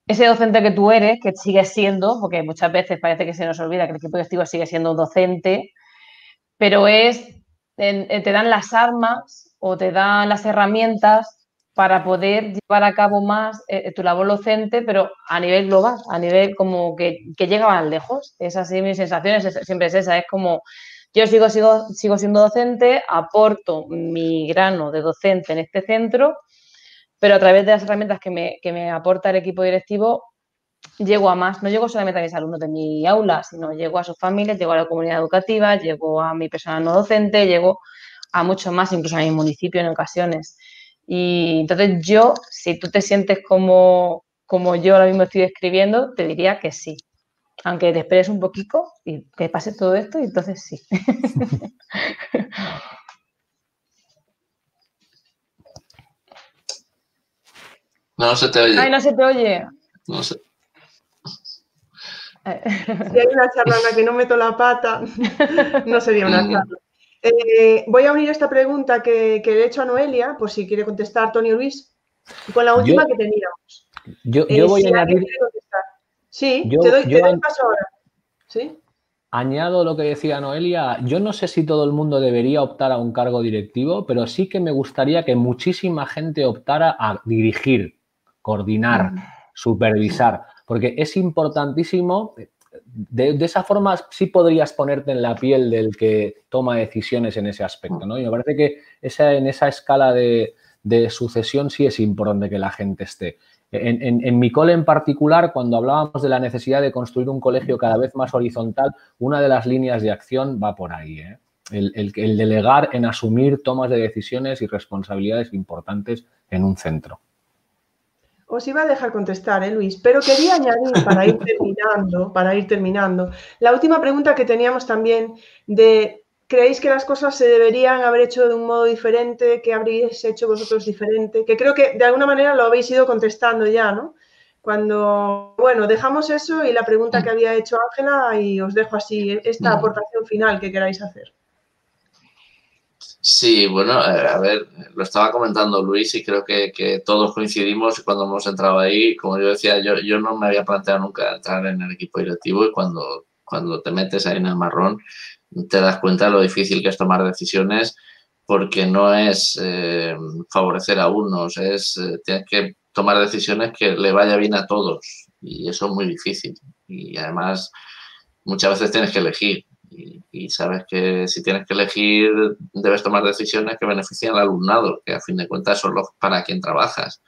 ese docente que tú eres, que sigues siendo, porque muchas veces parece que se nos olvida que el equipo directivo sigue siendo docente, pero es te dan las armas o te dan las herramientas para poder llevar a cabo más eh, tu labor docente, pero a nivel global, a nivel como que, que llega más lejos. Es así, mis sensaciones siempre es esa, es como yo sigo, sigo, sigo siendo docente, aporto mi grano de docente en este centro, pero a través de las herramientas que me, que me aporta el equipo directivo, llego a más, no llego solamente a mis alumnos de mi aula, sino llego a sus familias, llego a la comunidad educativa, llego a mi personal no docente, llego a mucho más, incluso a mi municipio en ocasiones. Y entonces yo, si tú te sientes como, como yo ahora mismo estoy describiendo, te diría que sí. Aunque te esperes un poquito y que pase todo esto, y entonces sí. No se te oye. Ay, no se te oye. No sé. Si hay una charla en la que no meto la pata, no sería una Mm. charla. Eh, voy a unir esta pregunta que, que le he hecho a Noelia, por si quiere contestar Tony Luis, con la última Yo- que teníamos. Yo, Eh, voy si a añadir. Sí, Yo- te doy, te doy paso ahora. ¿Sí? añado lo que decía Noelia. Yo no sé si todo el mundo debería optar a un cargo directivo, pero sí que me gustaría que muchísima gente optara a dirigir, coordinar, supervisar, porque es importantísimo. De, esa forma sí podrías ponerte en la piel del que toma decisiones en ese aspecto, ¿no? Y me parece que esa, en esa escala de, de sucesión sí es importante que la gente esté. En, en- en mi cole en particular, cuando hablábamos de la necesidad de construir un colegio cada vez más horizontal, una de las líneas de acción va por ahí. ¿eh? El, el- el delegar en asumir tomas de decisiones y responsabilidades importantes en un centro. Os iba a dejar contestar, ¿eh, Luis, pero quería añadir para ir terminando, para ir terminando, la última pregunta que teníamos también de ¿creéis que las cosas se deberían haber hecho de un modo diferente? ¿Qué habríais hecho vosotros diferente? Que creo que de alguna manera lo habéis ido contestando ya, ¿no? Cuando, bueno, dejamos eso y la pregunta que había hecho Ángela y os dejo así esta Mm. aportación final que queráis hacer. Sí, bueno, a ver, lo estaba comentando Luis y creo que, que todos coincidimos cuando hemos entrado ahí. Como yo decía, yo, yo no me había planteado nunca entrar en el equipo directivo y cuando, cuando te metes ahí en el marrón te das cuenta de lo difícil que es tomar decisiones porque no es eh, favorecer a unos, es eh, tienes que tomar decisiones que le vaya bien a todos y eso es muy difícil. Y además muchas veces tienes que elegir y, sabes que si tienes que elegir debes tomar decisiones que beneficien al alumnado, que a fin de cuentas son los para quien trabajas,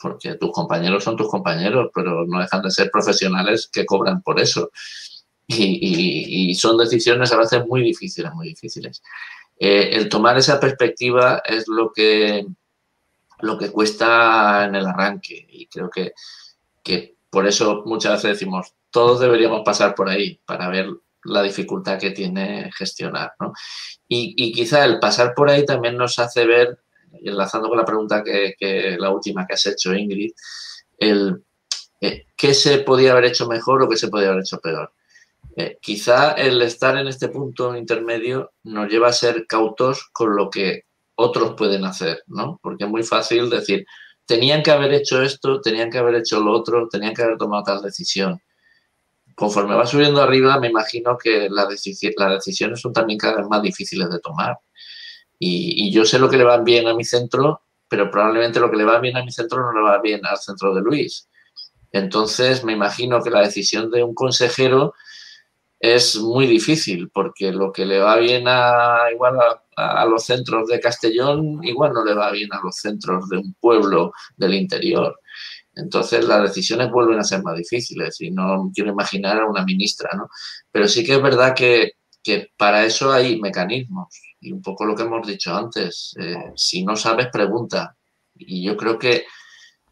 porque tus compañeros son tus compañeros, pero no dejan de ser profesionales que cobran por eso. Y, y- y son decisiones a veces muy difíciles, muy difíciles. Eh, el tomar esa perspectiva es lo que, lo que cuesta en el arranque y creo que, que por eso muchas veces decimos, todos deberíamos pasar por ahí para ver la dificultad que tiene gestionar. ¿no? Y, quizá el pasar por ahí también nos hace ver, enlazando con la pregunta que, que la última que has hecho, Ingrid, el eh, qué se podía haber hecho mejor o qué se podía haber hecho peor. Eh, quizá el estar en este punto intermedio nos lleva a ser cautos con lo que otros pueden hacer, ¿no? Porque es muy fácil decir, tenían que haber hecho esto, tenían que haber hecho lo otro, tenían que haber tomado tal decisión. Conforme va subiendo arriba, me imagino que las, decisiones son también cada vez más difíciles de tomar. Y, y yo sé lo que le va bien a mi centro, pero probablemente lo que le va bien a mi centro no le va bien al centro de Luis. Entonces, me imagino que la decisión de un consejero es muy difícil porque lo que le va bien a igual a los centros de Castellón igual no le va bien a los centros de un pueblo del interior. Entonces las decisiones vuelven a ser más difíciles y no quiero imaginar a una ministra, ¿no? Pero sí que es verdad que, que para eso hay mecanismos y un poco lo que hemos dicho antes, eh, si no sabes, pregunta. Y yo creo que,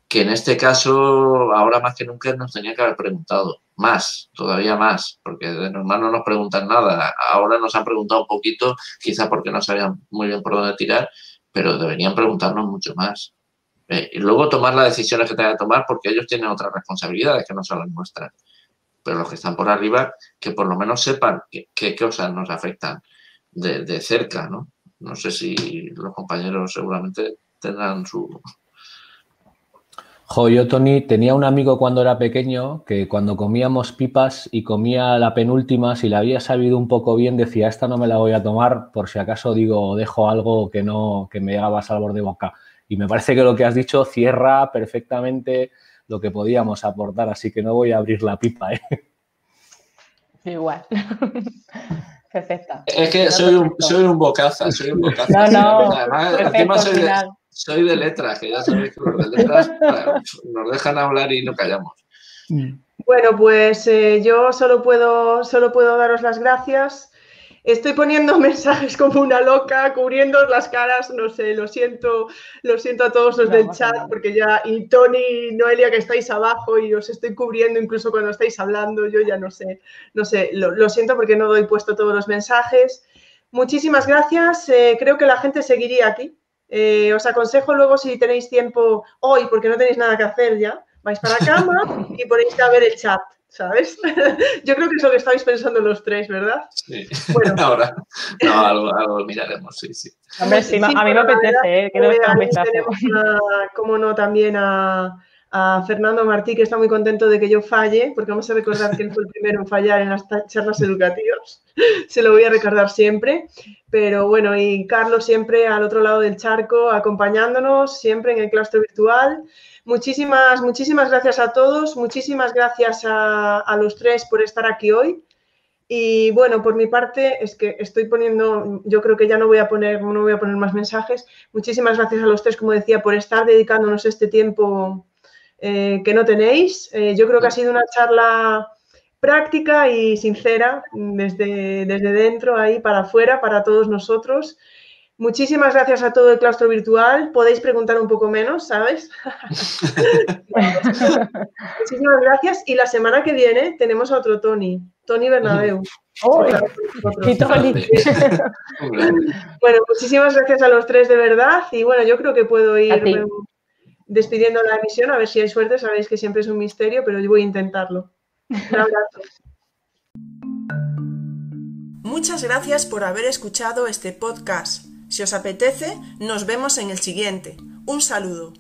que en este caso, ahora más que nunca, nos tenía que haber preguntado más, todavía más, porque de normal no nos preguntan nada. Ahora nos han preguntado un poquito, quizá porque no sabían muy bien por dónde tirar, pero deberían preguntarnos mucho más. Eh, y luego tomar las decisiones que tengan que tomar, porque ellos tienen otras responsabilidades que no son las nuestras. Pero los que están por arriba, que por lo menos sepan qué, cosas nos afectan de, de cerca, ¿no? No sé si los compañeros seguramente tendrán su, Jo, yo, Tony, tenía un amigo cuando era pequeño que cuando comíamos pipas y comía la penúltima, si la había sabido un poco bien, decía, esta no me la voy a tomar por si acaso digo, dejo algo que no, que me haga sabor de boca. Y me parece que lo que has dicho cierra perfectamente lo que podíamos aportar, así que no voy a abrir la pipa. ¿eh? Igual. Perfecta. Es que soy un, soy un bocaza, soy un bocaza. No, no. Además, Perfecto, encima soy de, soy de letras, que ya sabéis que los de letras nos dejan hablar y no callamos. Mm. Bueno, pues eh, yo solo puedo, solo puedo daros las gracias. Estoy poniendo mensajes como una loca, cubriendo las caras, no sé, lo siento, lo siento a todos los del chat, porque ya, y Tony y Noelia que estáis abajo y os estoy cubriendo incluso cuando estáis hablando, yo ya no sé, no sé, lo, siento porque no doy puesto todos los mensajes. Muchísimas gracias, eh, creo que la gente seguiría aquí. Eh, os aconsejo luego si tenéis tiempo hoy, porque no tenéis nada que hacer ya, vais para cama y ponéis a ver el chat, ¿sabes? Yo creo que es lo que estáis pensando los tres, ¿verdad? Sí. Bueno. Ahora, no, algo, miraremos, sí, sí. Hombre, sí, a mí me apetece, ¿eh? Que no me tenemos, como no, también a, a Fernando Martí, que está muy contento de que yo falle, porque vamos a recordar que él fue el primero en fallar en las charlas educativas. Se lo voy a recordar siempre. Pero bueno, y Carlos siempre al otro lado del charco, acompañándonos siempre en el claustro virtual. Muchísimas, muchísimas gracias a todos, muchísimas gracias a, los tres por estar aquí hoy. Y bueno, por mi parte es que estoy poniendo, yo creo que ya no voy a poner, no voy a poner más mensajes. Muchísimas gracias a los tres, como decía, por estar dedicándonos este tiempo eh, que no tenéis. Eh, yo creo que ha sido una charla práctica y sincera desde, desde dentro, ahí para afuera, para todos nosotros. Muchísimas gracias a todo el claustro virtual. Podéis preguntar un poco menos, ¿sabes? Muchísimas gracias. Y la semana que viene tenemos a otro Tony, Tony Bernabeu. bueno, muchísimas gracias a los tres de verdad. Y bueno, yo creo que puedo ir despidiendo la emisión. A ver si hay suerte. Sabéis que siempre es un misterio, pero yo voy a intentarlo. Un abrazo. Muchas gracias por haber escuchado este podcast. Si os apetece, nos vemos en el siguiente. Un saludo.